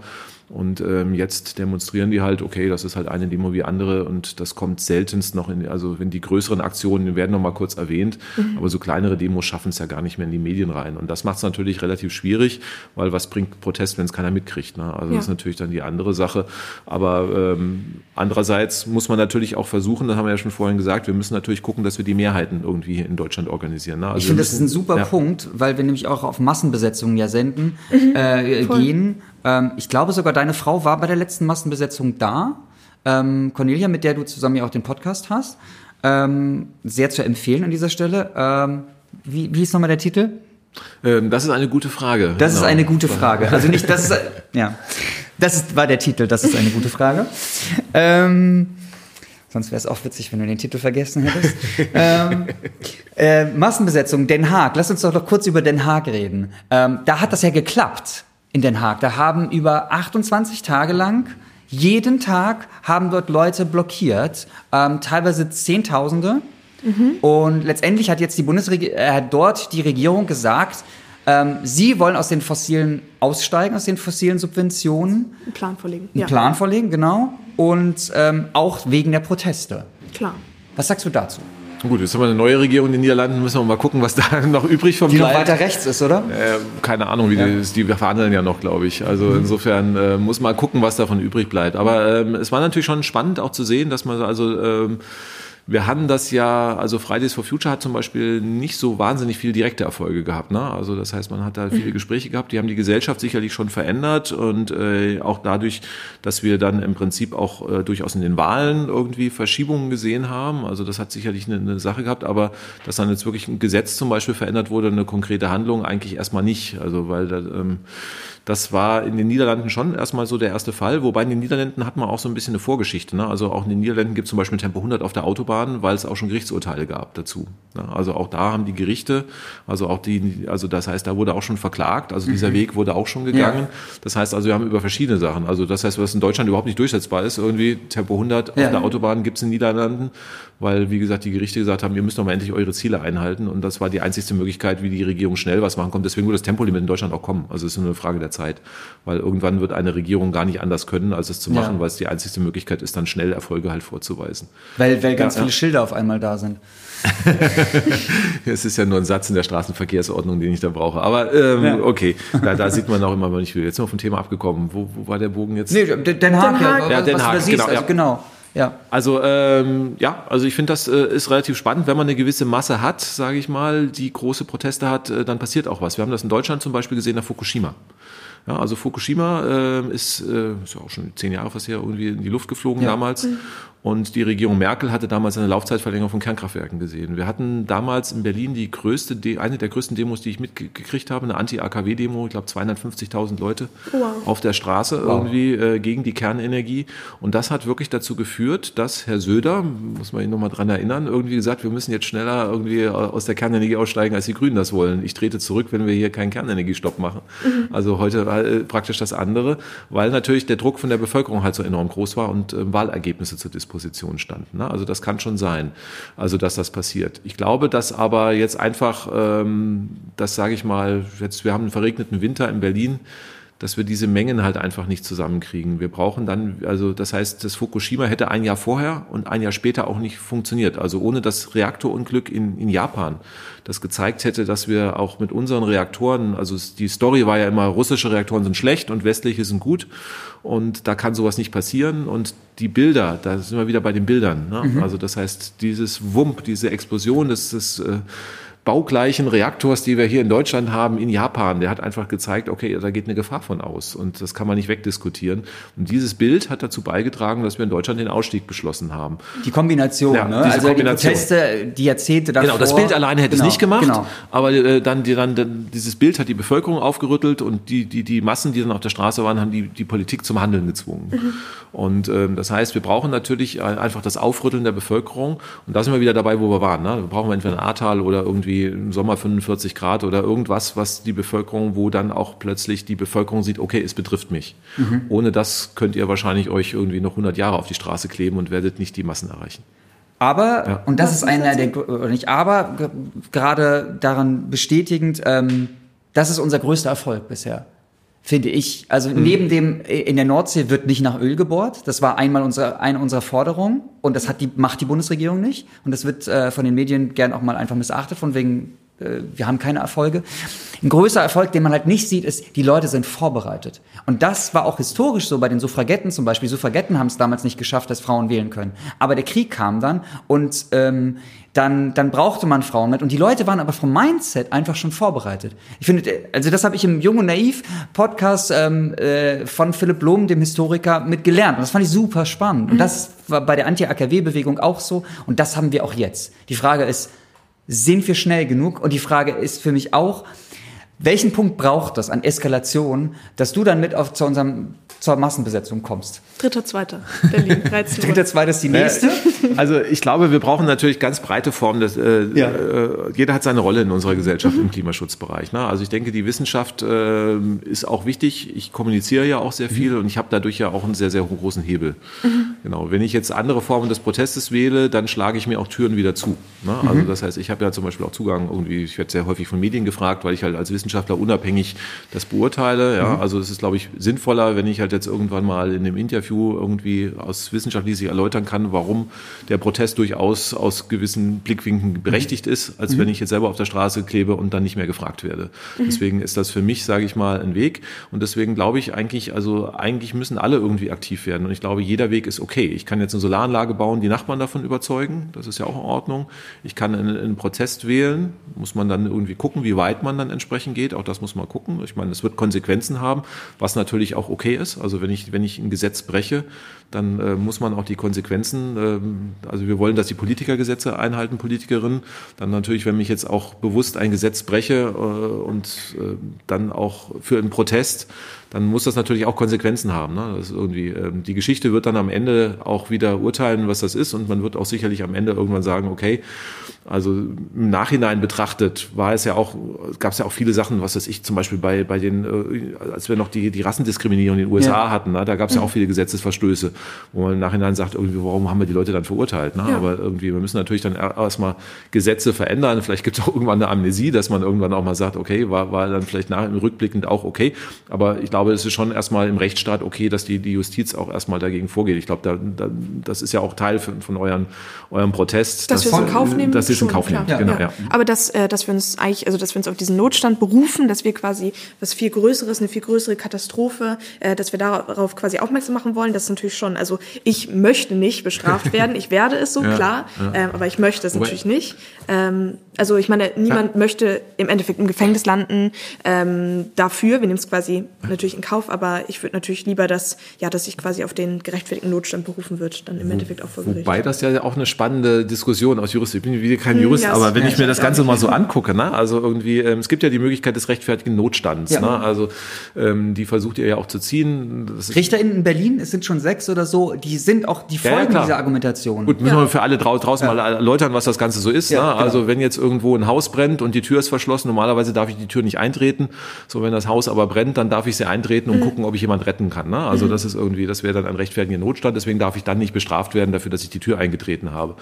Und ähm, jetzt demonstrieren die halt, okay, das ist halt eine Demo wie andere und das kommt seltenst noch in, also wenn die größeren Aktionen die werden noch mal kurz erwähnt, aber so kleinere Demos schaffen es ja gar nicht mehr in die Medien rein. Und das macht es natürlich relativ schwierig, weil was bringt Protest, wenn es keiner mitkriegt? Ne? Also
Ja.
das ist natürlich dann die andere Sache. Aber ähm, andererseits muss man natürlich auch versuchen, das haben wir ja schon vorhin gesagt, wir müssen natürlich gucken, dass wir die Mehrheiten irgendwie in Deutschland organisieren. Ne? Also
Ich finde, das ist ein super
ja.
Punkt, weil wir nämlich auch auf Massenbesetzungen ja senden,
Mhm.
äh, gehen. Ähm, ich glaube sogar, deine Frau war bei der letzten Massenbesetzung da. Ähm, Cornelia, mit der du zusammen ja auch den Podcast hast. Ähm, sehr zu empfehlen an dieser Stelle. Ähm, wie, wie ist nochmal der Titel?
Ähm, das ist eine gute Frage.
Das ist
Genau.
eine gute Frage. Also nicht, das ist, ja, das ist, war der Titel, das ist eine gute Frage. Ähm, sonst wäre es auch witzig, wenn du den Titel vergessen hättest. ähm, äh, Massenbesetzung, Den Haag. Lass uns doch noch kurz über Den Haag reden. Ähm, da hat das ja geklappt in Den Haag. Da haben über 28 Tage lang jeden Tag haben dort Leute blockiert, ähm, teilweise Zehntausende. Und letztendlich hat jetzt die Bundesregierung, äh, hat dort die Regierung gesagt, ähm, sie wollen aus den fossilen aussteigen, aus den fossilen Subventionen,
Einen Plan vorlegen.
einen Plan vorlegen, genau, und ähm, auch wegen der Proteste.
Klar.
Was sagst du dazu?
Gut, jetzt haben wir eine neue Regierung in den Niederlanden, müssen wir mal gucken, was [LAUGHS] da noch übrig vom
Die noch weiter rechts ist, oder?
Äh, keine Ahnung, wie ja. die, die verhandeln ja noch, glaube ich. Also mhm. insofern äh, muss man gucken, was davon übrig bleibt. Aber ähm, es war natürlich schon spannend auch zu sehen, dass man also ähm, wir hatten das ja, also Fridays for Future hat zum Beispiel nicht so wahnsinnig viele direkte Erfolge gehabt. Ne? Also das heißt, man hat da viele mhm. Gespräche gehabt, die haben die Gesellschaft sicherlich schon verändert und äh, auch dadurch, dass wir dann im Prinzip auch äh, durchaus in den Wahlen irgendwie Verschiebungen gesehen haben. Also das hat sicherlich eine, eine Sache gehabt, aber dass dann jetzt wirklich ein Gesetz zum Beispiel verändert wurde, eine konkrete Handlung eigentlich erstmal nicht. Also weil da, ähm, das war in den Niederlanden schon erstmal so der erste Fall, wobei in den Niederlanden hat man auch so ein bisschen eine Vorgeschichte. Ne? Also auch in den Niederlanden gibt es zum Beispiel Tempo 100 auf der Autobahn, weil es auch schon Gerichtsurteile gab dazu. Ne? Also auch da haben die Gerichte, also auch die, also das heißt, da wurde auch schon verklagt, also dieser mhm. Weg wurde auch schon gegangen. Ja. Das heißt also, wir haben über verschiedene Sachen, also das heißt, was in Deutschland überhaupt nicht durchsetzbar ist, irgendwie Tempo 100 ja. auf der Autobahn gibt es in den Niederlanden, weil, wie gesagt, die Gerichte gesagt haben, ihr müsst doch mal endlich eure Ziele einhalten und das war die einzigste Möglichkeit, wie die Regierung schnell was machen konnte. Deswegen würde das Tempolimit in Deutschland auch kommen. Also es ist nur eine Frage der Zeit weil irgendwann wird eine Regierung gar nicht anders können, als es zu machen, ja. weil es die einzigste Möglichkeit ist, dann schnell Erfolge halt vorzuweisen.
Weil, weil ganz ja, viele Schilder auf einmal da sind. [LAUGHS]
es ist ja nur ein Satz in der Straßenverkehrsordnung, den ich da brauche. Aber ähm, ja. okay, da, da, sieht man auch immer, wenn ich will. Jetzt sind wir vom Thema abgekommen. Wo, wo war der Bogen jetzt?
Nee, Den Haag, Den Haag.
Ja, Den Haag, genau.
Also, genau.
Ja. Also ähm, ja, also ich finde, das äh, ist relativ spannend, wenn man eine gewisse Masse hat, sage ich mal, die große Proteste hat, äh, dann passiert auch was. Wir haben das in Deutschland zum Beispiel gesehen nach Fukushima. Ja, also Fukushima äh, ist, äh, ist ja auch schon zehn Jahre fast her irgendwie in die Luft geflogen ja. damals. Mhm. Und die Regierung Merkel hatte damals eine Laufzeitverlängerung von Kernkraftwerken gesehen. Wir hatten damals in Berlin die größte, eine der größten Demos, die ich mitgekriegt habe, eine Anti-AKW-Demo, ich glaube 250.000 Leute wow. auf der Straße wow. irgendwie äh, gegen die Kernenergie. Und das hat wirklich dazu geführt, dass Herr Söder, muss man ihn nochmal dran erinnern, irgendwie gesagt, wir müssen jetzt schneller irgendwie aus der Kernenergie aussteigen, als die Grünen das wollen. Ich trete zurück, wenn wir hier keinen Kernenergiestopp machen. Mhm. Also heute äh, praktisch das andere, weil natürlich der Druck von der Bevölkerung halt so enorm groß war und äh, Wahlergebnisse zu diskutieren Disposition standen. Ne? Also das kann schon sein, also dass das passiert. Ich glaube, dass aber jetzt einfach, ähm, das sage ich mal, jetzt wir haben einen verregneten Winter in Berlin dass wir diese Mengen halt einfach nicht zusammenkriegen. Wir brauchen dann, also das heißt, das Fukushima hätte ein Jahr vorher und ein Jahr später auch nicht funktioniert. Also ohne das Reaktorunglück in, in Japan, das gezeigt hätte, dass wir auch mit unseren Reaktoren, also die Story war ja immer, russische Reaktoren sind schlecht und westliche sind gut und da kann sowas nicht passieren. Und die Bilder, da sind wir wieder bei den Bildern. Ne? Mhm. Also das heißt, dieses Wump, diese Explosion, das ist äh, baugleichen Reaktors, die wir hier in Deutschland haben, in Japan. Der hat einfach gezeigt, okay, da geht eine Gefahr von aus und das kann man nicht wegdiskutieren. Und dieses Bild hat dazu beigetragen, dass wir in Deutschland den Ausstieg beschlossen haben.
Die Kombination, ja,
ne? also Kombination.
die Proteste, die Jahrzehnte davor.
Genau, das Bild alleine hätte genau, es nicht gemacht, genau. aber äh, dann, die, dann, dann dieses Bild hat die Bevölkerung aufgerüttelt und die, die, die Massen, die dann auf der Straße waren, haben die, die Politik zum Handeln gezwungen. Mhm. Und ähm, das heißt, wir brauchen natürlich einfach das Aufrütteln der Bevölkerung und da sind wir wieder dabei, wo wir waren. Ne? Wir brauchen entweder ein Ahrtal oder irgendwie irgendwie im Sommer 45 Grad oder irgendwas, was die Bevölkerung, wo dann auch plötzlich die Bevölkerung sieht, okay, es betrifft mich. Mhm. Ohne das könnt ihr wahrscheinlich euch irgendwie noch 100 Jahre auf die Straße kleben und werdet nicht die Massen erreichen.
Aber, ja. und das ist einer der, oder nicht aber, gerade daran bestätigend, ähm, das ist unser größter Erfolg bisher finde ich. Also mhm. neben dem in der Nordsee wird nicht nach Öl gebohrt. Das war einmal unsere, eine unserer Forderungen und das hat die macht die Bundesregierung nicht und das wird äh, von den Medien gern auch mal einfach missachtet von wegen äh, wir haben keine Erfolge. Ein größer Erfolg, den man halt nicht sieht, ist, die Leute sind vorbereitet. Und das war auch historisch so bei den Suffragetten zum Beispiel. Suffragetten haben es damals nicht geschafft, dass Frauen wählen können. Aber der Krieg kam dann und ähm, dann, dann brauchte man Frauen mit. Und die Leute waren aber vom Mindset einfach schon vorbereitet. Ich finde, also das habe ich im Jung und Naiv Podcast ähm, äh, von Philipp Blom, dem Historiker, mit gelernt. Und das fand ich super spannend. Und das war bei der Anti-AKW-Bewegung auch so. Und das haben wir auch jetzt. Die Frage ist, sind wir schnell genug? Und die Frage ist für mich auch, welchen Punkt braucht das an Eskalation, dass du dann mit auf zu unserem zur Massenbesetzung kommst?
Dritter, zweiter, Berlin, [LAUGHS] 13
Dritter, zweiter ist die nächste.
Also ich glaube, wir brauchen natürlich ganz breite Formen. Des, äh, ja. äh, jeder hat seine Rolle in unserer Gesellschaft mhm. im Klimaschutzbereich. Ne? Also ich denke, die Wissenschaft äh, ist auch wichtig. Ich kommuniziere ja auch sehr mhm. viel mhm. und ich habe dadurch ja auch einen sehr, sehr großen Hebel. Mhm. Genau. Wenn ich jetzt andere Formen des Protestes wähle, dann schlage ich mir auch Türen wieder zu. Ne? Also mhm. das heißt, ich habe ja zum Beispiel auch Zugang irgendwie, ich werde sehr häufig von Medien gefragt, weil ich halt als Wissenschaftler Wissenschaftler unabhängig das beurteile. Ja, mhm. also es ist, glaube ich, sinnvoller, wenn ich halt jetzt irgendwann mal in dem Interview irgendwie aus wissenschaftlich sich erläutern kann, warum der Protest durchaus aus gewissen Blickwinkeln berechtigt ist, als mhm. wenn ich jetzt selber auf der Straße klebe und dann nicht mehr gefragt werde. Mhm. Deswegen ist das für mich, sage ich mal, ein Weg. Und deswegen glaube ich eigentlich, also eigentlich müssen alle irgendwie aktiv werden. Und ich glaube, jeder Weg ist okay. Ich kann jetzt eine Solaranlage bauen, die Nachbarn davon überzeugen. Das ist ja auch in Ordnung. Ich kann einen, einen Protest wählen. Muss man dann irgendwie gucken, wie weit man dann entsprechend geht. Auch das muss man gucken. Ich meine, es wird Konsequenzen haben, was natürlich auch okay ist. Also wenn ich, wenn ich ein Gesetz breche, dann äh, muss man auch die Konsequenzen, äh, also wir wollen, dass die Politiker Gesetze einhalten, Politikerinnen. Dann natürlich, wenn ich jetzt auch bewusst ein Gesetz breche äh, und äh, dann auch für einen Protest dann muss das natürlich auch Konsequenzen haben. Ne? Das ist irgendwie, ähm, die Geschichte wird dann am Ende auch wieder urteilen, was das ist und man wird auch sicherlich am Ende irgendwann sagen, okay, also im Nachhinein betrachtet war es ja auch, gab es ja auch viele Sachen, was weiß ich, zum Beispiel bei, bei den, äh, als wir noch die, die Rassendiskriminierung in den USA ja. hatten, ne? da gab es ja auch viele Gesetzesverstöße, wo man im Nachhinein sagt, irgendwie, warum haben wir die Leute dann verurteilt? Ne? Ja. Aber irgendwie, wir müssen natürlich dann erstmal Gesetze verändern. Vielleicht gibt es [LAUGHS] auch irgendwann eine Amnesie, dass man irgendwann auch mal sagt, okay, war, war dann vielleicht nach, rückblickend auch okay. Aber ich glaube, es ist schon erstmal im Rechtsstaat okay, dass die, die Justiz auch erstmal dagegen vorgeht. Ich glaube, da, da, das ist ja auch Teil von, von euren, eurem Protest.
Dass, dass wir es in Kauf nehmen.
Dass ihr es in Kauf nehmt, genau, ja.
ja. Aber dass, äh, dass wir uns eigentlich, also dass wir uns auf diesen Notstand berufen, dass wir quasi was viel Größeres, eine viel größere Katastrophe, äh, dass wir darauf quasi aufmerksam machen wollen, das ist natürlich schon, also ich möchte nicht bestraft [LAUGHS] werden, ich werde es so, ja, klar, ja. Äh, aber ich möchte es natürlich nicht. Ähm, also ich meine, niemand möchte im Endeffekt im Gefängnis landen ähm, dafür. Wir nehmen es quasi natürlich in Kauf, aber ich würde natürlich lieber, dass, ja, dass sich quasi auf den gerechtfertigten Notstand berufen wird, dann im Endeffekt auch vor
Gericht. Wobei das ja auch eine spannende Diskussion aus Jurist. Ich bin wieder kein hm, Jurist, ja, aber wenn ich mir das Ganze mal so angucke, ne? also irgendwie, ähm, es gibt ja die Möglichkeit des rechtfertigen Notstands. Ja. Ne? Also ähm, die versucht ihr ja auch zu ziehen.
RichterInnen in Berlin, es sind schon sechs oder so, die sind auch, die folgen ja, dieser Argumentation.
Gut, müssen wir für alle draußen mal erläutern, was das Ganze so ist. Ne? Genau. Also wenn jetzt irgendwo ein Haus brennt und die Tür ist verschlossen, normalerweise darf ich die Tür nicht eintreten. So, wenn das Haus aber brennt, dann darf ich sie eintreten und mhm. gucken, ob ich jemand retten kann. Ne? Also mhm. das ist irgendwie, das wäre dann ein rechtfertigender Notstand. Deswegen darf ich dann nicht bestraft werden dafür, dass ich die Tür eingetreten habe.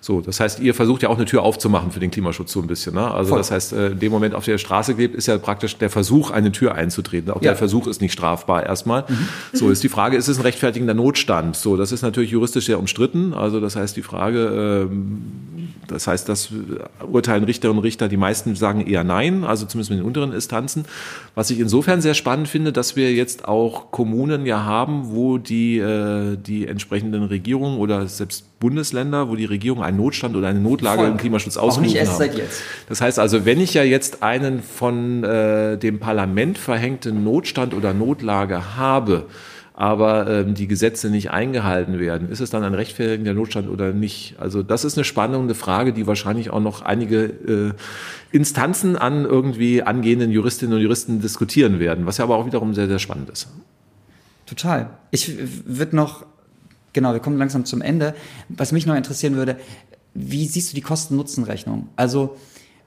So, das heißt, ihr versucht ja auch eine Tür aufzumachen für den Klimaschutz so ein bisschen. Ne? Also Voll. das heißt, äh, in dem Moment auf der Straße lebt, ist ja praktisch der Versuch, eine Tür einzutreten. Auch ja. der Versuch ist nicht strafbar erstmal. Mhm. So ist die Frage, ist es ein rechtfertigender Notstand? So, das ist natürlich juristisch sehr umstritten. Also das heißt, die Frage, ähm, das heißt, das urteilen Richterinnen und Richter, die meisten sagen eher nein, also zumindest mit den unteren Instanzen. Was ich insofern sehr spannend finde, dass wir jetzt auch Kommunen ja haben, wo die, äh, die entsprechenden Regierungen oder selbst Bundesländer, wo die Regierung einen Notstand oder eine Notlage Voll. im Klimaschutz ausgerufen Auch nicht erst seit jetzt. Das heißt also, wenn ich ja jetzt einen von äh, dem Parlament verhängten Notstand oder Notlage habe, aber ähm, die Gesetze nicht eingehalten werden. Ist es dann ein rechtfertigender Notstand oder nicht? Also das ist eine spannende Frage, die wahrscheinlich auch noch einige äh, Instanzen an irgendwie angehenden Juristinnen und Juristen diskutieren werden, was ja aber auch wiederum sehr, sehr spannend ist.
Total. Ich würde noch, genau, wir kommen langsam zum Ende. Was mich noch interessieren würde, wie siehst du die Kosten-Nutzen-Rechnung? Also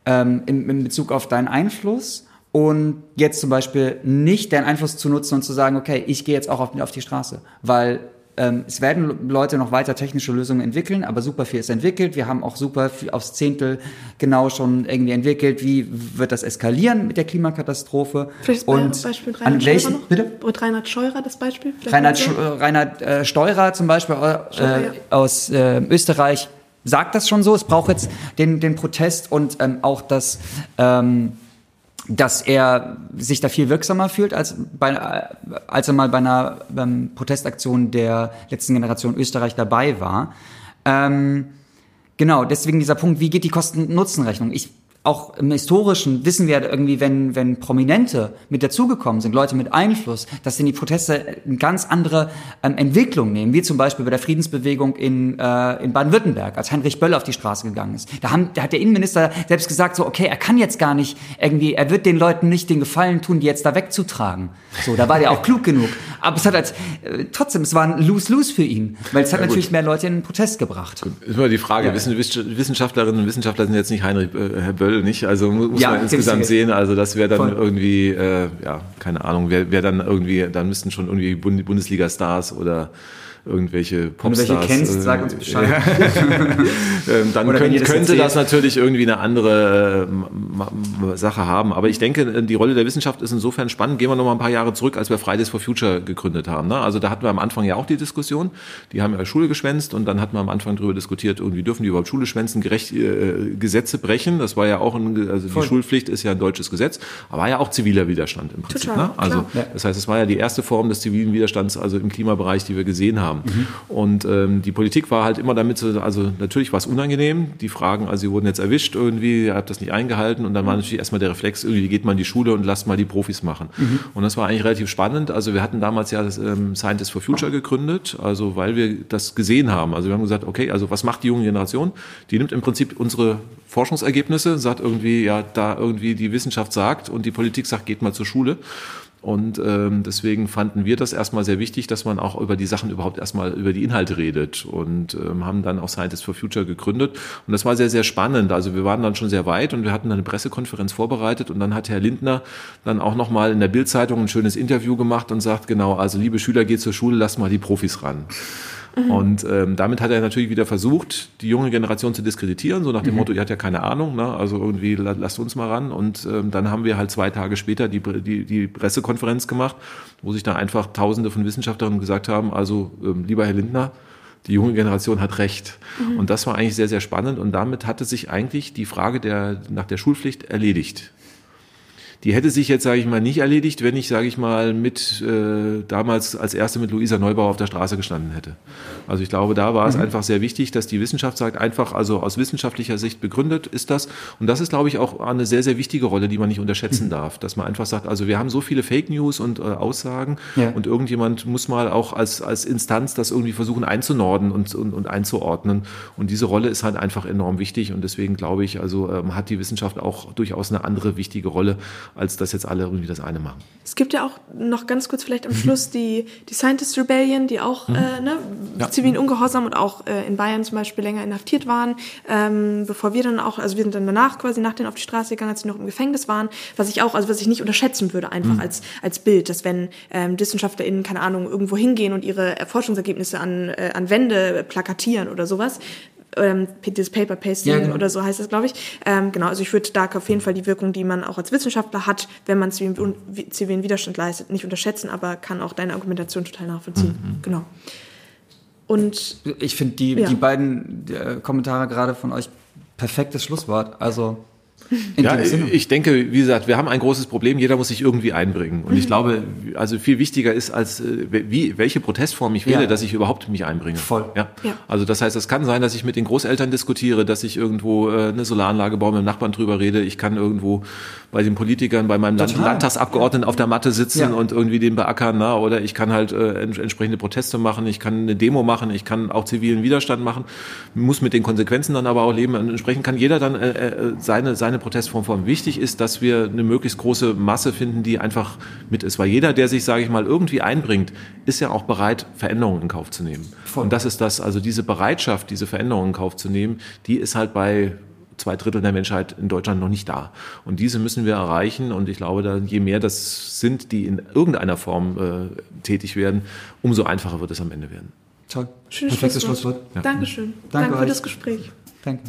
ähm, in, in Bezug auf deinen Einfluss und jetzt zum Beispiel nicht den Einfluss zu nutzen und zu sagen, okay, ich gehe jetzt auch auf, auf die Straße, weil ähm, es werden Leute noch weiter technische Lösungen entwickeln, aber super viel ist entwickelt. Wir haben auch super viel aufs Zehntel genau schon irgendwie entwickelt, wie wird das eskalieren mit der Klimakatastrophe.
Vielleicht und Beispiel Reinhard Scheurer noch? Bitte? Reinhard Scheurer das Beispiel?
Reinhard, Sch Reinhard äh, Steurer zum Beispiel äh, Steurer, ja. aus äh, Österreich sagt das schon so. Es braucht jetzt den, den Protest und ähm, auch das ähm, dass er sich da viel wirksamer fühlt, als, bei, als er mal bei einer ähm, Protestaktion der letzten Generation Österreich dabei war. Ähm, genau, deswegen dieser Punkt, wie geht die Kosten-Nutzen-Rechnung? Ich auch im Historischen wissen wir irgendwie, wenn, wenn Prominente mit dazugekommen sind, Leute mit Einfluss, dass denn die Proteste eine ganz andere ähm, Entwicklung nehmen, wie zum Beispiel bei der Friedensbewegung in, äh, in Baden-Württemberg, als Heinrich Böll auf die Straße gegangen ist. Da, haben, da hat der Innenminister selbst gesagt, so, okay, er kann jetzt gar nicht irgendwie, er wird den Leuten nicht den Gefallen tun, die jetzt da wegzutragen. So, da war der auch klug genug. Aber es hat als, äh, trotzdem, es war ein Lose-Lose für ihn, weil es hat ja, natürlich mehr Leute in den Protest gebracht. Gut.
Ist immer die Frage, ja. Wissenschaftlerinnen und Wissenschaftler sind jetzt nicht Heinrich äh, Herr Böll Böll nicht. Also muss ja, man insgesamt sehen. Also das wäre dann Voll. irgendwie, äh, ja, keine Ahnung, wer, wer dann irgendwie, dann müssten schon irgendwie Bundesliga-Stars oder irgendwelche Popstars. Wenn du
welche kennst, äh, sag uns Bescheid. [LAUGHS]
ähm, dann könnt, könnte erzählt. das natürlich irgendwie eine andere äh, Sache haben. Aber ich denke, die Rolle der Wissenschaft ist insofern spannend. Gehen wir noch mal ein paar Jahre zurück, als wir Fridays for Future gegründet haben. Ne? Also da hatten wir am Anfang ja auch die Diskussion. Die haben ja Schule geschwänzt und dann hatten wir am Anfang darüber diskutiert, irgendwie dürfen die überhaupt Schule schwänzen, gerecht, äh, Gesetze brechen. Das war ja auch ein, also Voll. die Schulpflicht ist ja ein deutsches Gesetz, aber war ja auch ziviler Widerstand im Prinzip. Total, ne? Also das heißt, es war ja die erste Form des zivilen Widerstands, also im Klimabereich, die wir gesehen haben. Mhm. Und ähm, die Politik war halt immer damit, so, also natürlich war es unangenehm. Die Fragen, also sie wurden jetzt erwischt irgendwie, ihr habt das nicht eingehalten und dann war natürlich erstmal der Reflex, irgendwie geht man in die Schule und lasst mal die Profis machen. Mhm. Und das war eigentlich relativ spannend. Also wir hatten damals ja das ähm, Scientists for Future gegründet, also weil wir das gesehen haben. Also wir haben gesagt, okay, also was macht die junge Generation? Die nimmt im Prinzip unsere Forschungsergebnisse, sagt irgendwie, ja, da irgendwie die Wissenschaft sagt und die Politik sagt, geht mal zur Schule. Und ähm, deswegen fanden wir das erstmal sehr wichtig, dass man auch über die Sachen überhaupt erstmal über die Inhalte redet und ähm, haben dann auch Scientists for Future gegründet. Und das war sehr, sehr spannend. Also wir waren dann schon sehr weit und wir hatten dann eine Pressekonferenz vorbereitet und dann hat Herr Lindner dann auch nochmal in der Bildzeitung ein schönes Interview gemacht und sagt, genau, also liebe Schüler, geht zur Schule, lasst mal die Profis ran. Mhm. Und ähm, damit hat er natürlich wieder versucht, die junge Generation zu diskreditieren, so nach dem mhm. Motto, ihr hat ja keine Ahnung, ne? also irgendwie lasst uns mal ran. Und ähm, dann haben wir halt zwei Tage später die, die, die Pressekonferenz gemacht, wo sich da einfach Tausende von Wissenschaftlern gesagt haben, also ähm, lieber Herr Lindner, die junge Generation hat recht. Mhm. Und das war eigentlich sehr, sehr spannend. Und damit hatte sich eigentlich die Frage der, nach der Schulpflicht erledigt die hätte sich jetzt, sage ich mal, nicht erledigt, wenn ich, sage ich mal, mit äh, damals als erste mit Luisa Neubauer auf der Straße gestanden hätte. Also ich glaube, da war mhm. es einfach sehr wichtig, dass die Wissenschaft sagt, einfach, also aus wissenschaftlicher Sicht begründet ist das. Und das ist, glaube ich, auch eine sehr, sehr wichtige Rolle, die man nicht unterschätzen mhm. darf. Dass man einfach sagt, also wir haben so viele Fake News und äh, Aussagen ja. und irgendjemand muss mal auch als, als Instanz das irgendwie versuchen einzunorden und, und, und einzuordnen. Und diese Rolle ist halt einfach enorm wichtig und deswegen glaube ich, also ähm, hat die Wissenschaft auch durchaus eine andere wichtige Rolle als dass jetzt alle irgendwie das eine machen.
Es gibt ja auch noch ganz kurz vielleicht am [LAUGHS] Schluss die, die Scientist Rebellion, die auch mhm. äh, ne, ja. zivilen Ungehorsam und auch äh, in Bayern zum Beispiel länger inhaftiert waren, ähm, bevor wir dann auch, also wir sind dann danach quasi nach denen auf die Straße gegangen, als sie noch im Gefängnis waren, was ich auch, also was ich nicht unterschätzen würde, einfach mhm. als, als Bild, dass wenn ähm, WissenschaftlerInnen, keine Ahnung, irgendwo hingehen und ihre Forschungsergebnisse an, äh, an Wände plakatieren oder sowas, ähm, dieses Paper Pasting ja, genau. oder so heißt das, glaube ich. Ähm, genau, also ich würde da auf jeden Fall die Wirkung, die man auch als Wissenschaftler hat, wenn man zivilen, zivilen Widerstand leistet, nicht unterschätzen, aber kann auch deine Argumentation total nachvollziehen. Mhm. Genau.
Und ich finde die, ja. die beiden äh, Kommentare gerade von euch perfektes Schlusswort. Also
ja, ich denke, wie gesagt, wir haben ein großes Problem. Jeder muss sich irgendwie einbringen. Und ich mhm. glaube, also viel wichtiger ist als äh, wie welche Protestform ich wähle, ja. dass ich überhaupt mich einbringe.
Voll.
Ja? ja. Also das heißt, es kann sein, dass ich mit den Großeltern diskutiere, dass ich irgendwo äh, eine Solaranlage baue, mit dem Nachbarn drüber rede. Ich kann irgendwo bei den Politikern, bei meinem Land Landtagsabgeordneten auf der Matte sitzen ja. und irgendwie den beackern, na, oder ich kann halt äh, entsprechende Proteste machen, ich kann eine Demo machen, ich kann auch zivilen Widerstand machen, muss mit den Konsequenzen dann aber auch leben. Und entsprechend kann jeder dann äh, äh, seine seine Protestform formen. Wichtig ist, dass wir eine möglichst große Masse finden, die einfach mit ist, weil jeder, der sich, sage ich mal, irgendwie einbringt, ist ja auch bereit, Veränderungen in Kauf zu nehmen. Voll. Und das ist das, also diese Bereitschaft, diese Veränderungen in Kauf zu nehmen, die ist halt bei zwei Drittel der Menschheit in Deutschland noch nicht da. Und diese müssen wir erreichen. Und ich glaube, da, je mehr das sind, die in irgendeiner Form äh, tätig werden, umso einfacher wird es am Ende werden.
Toll. Schönes
Perfektes Schlusswort. Ja. Dankeschön. Danke, Danke für das Gespräch.
Danke.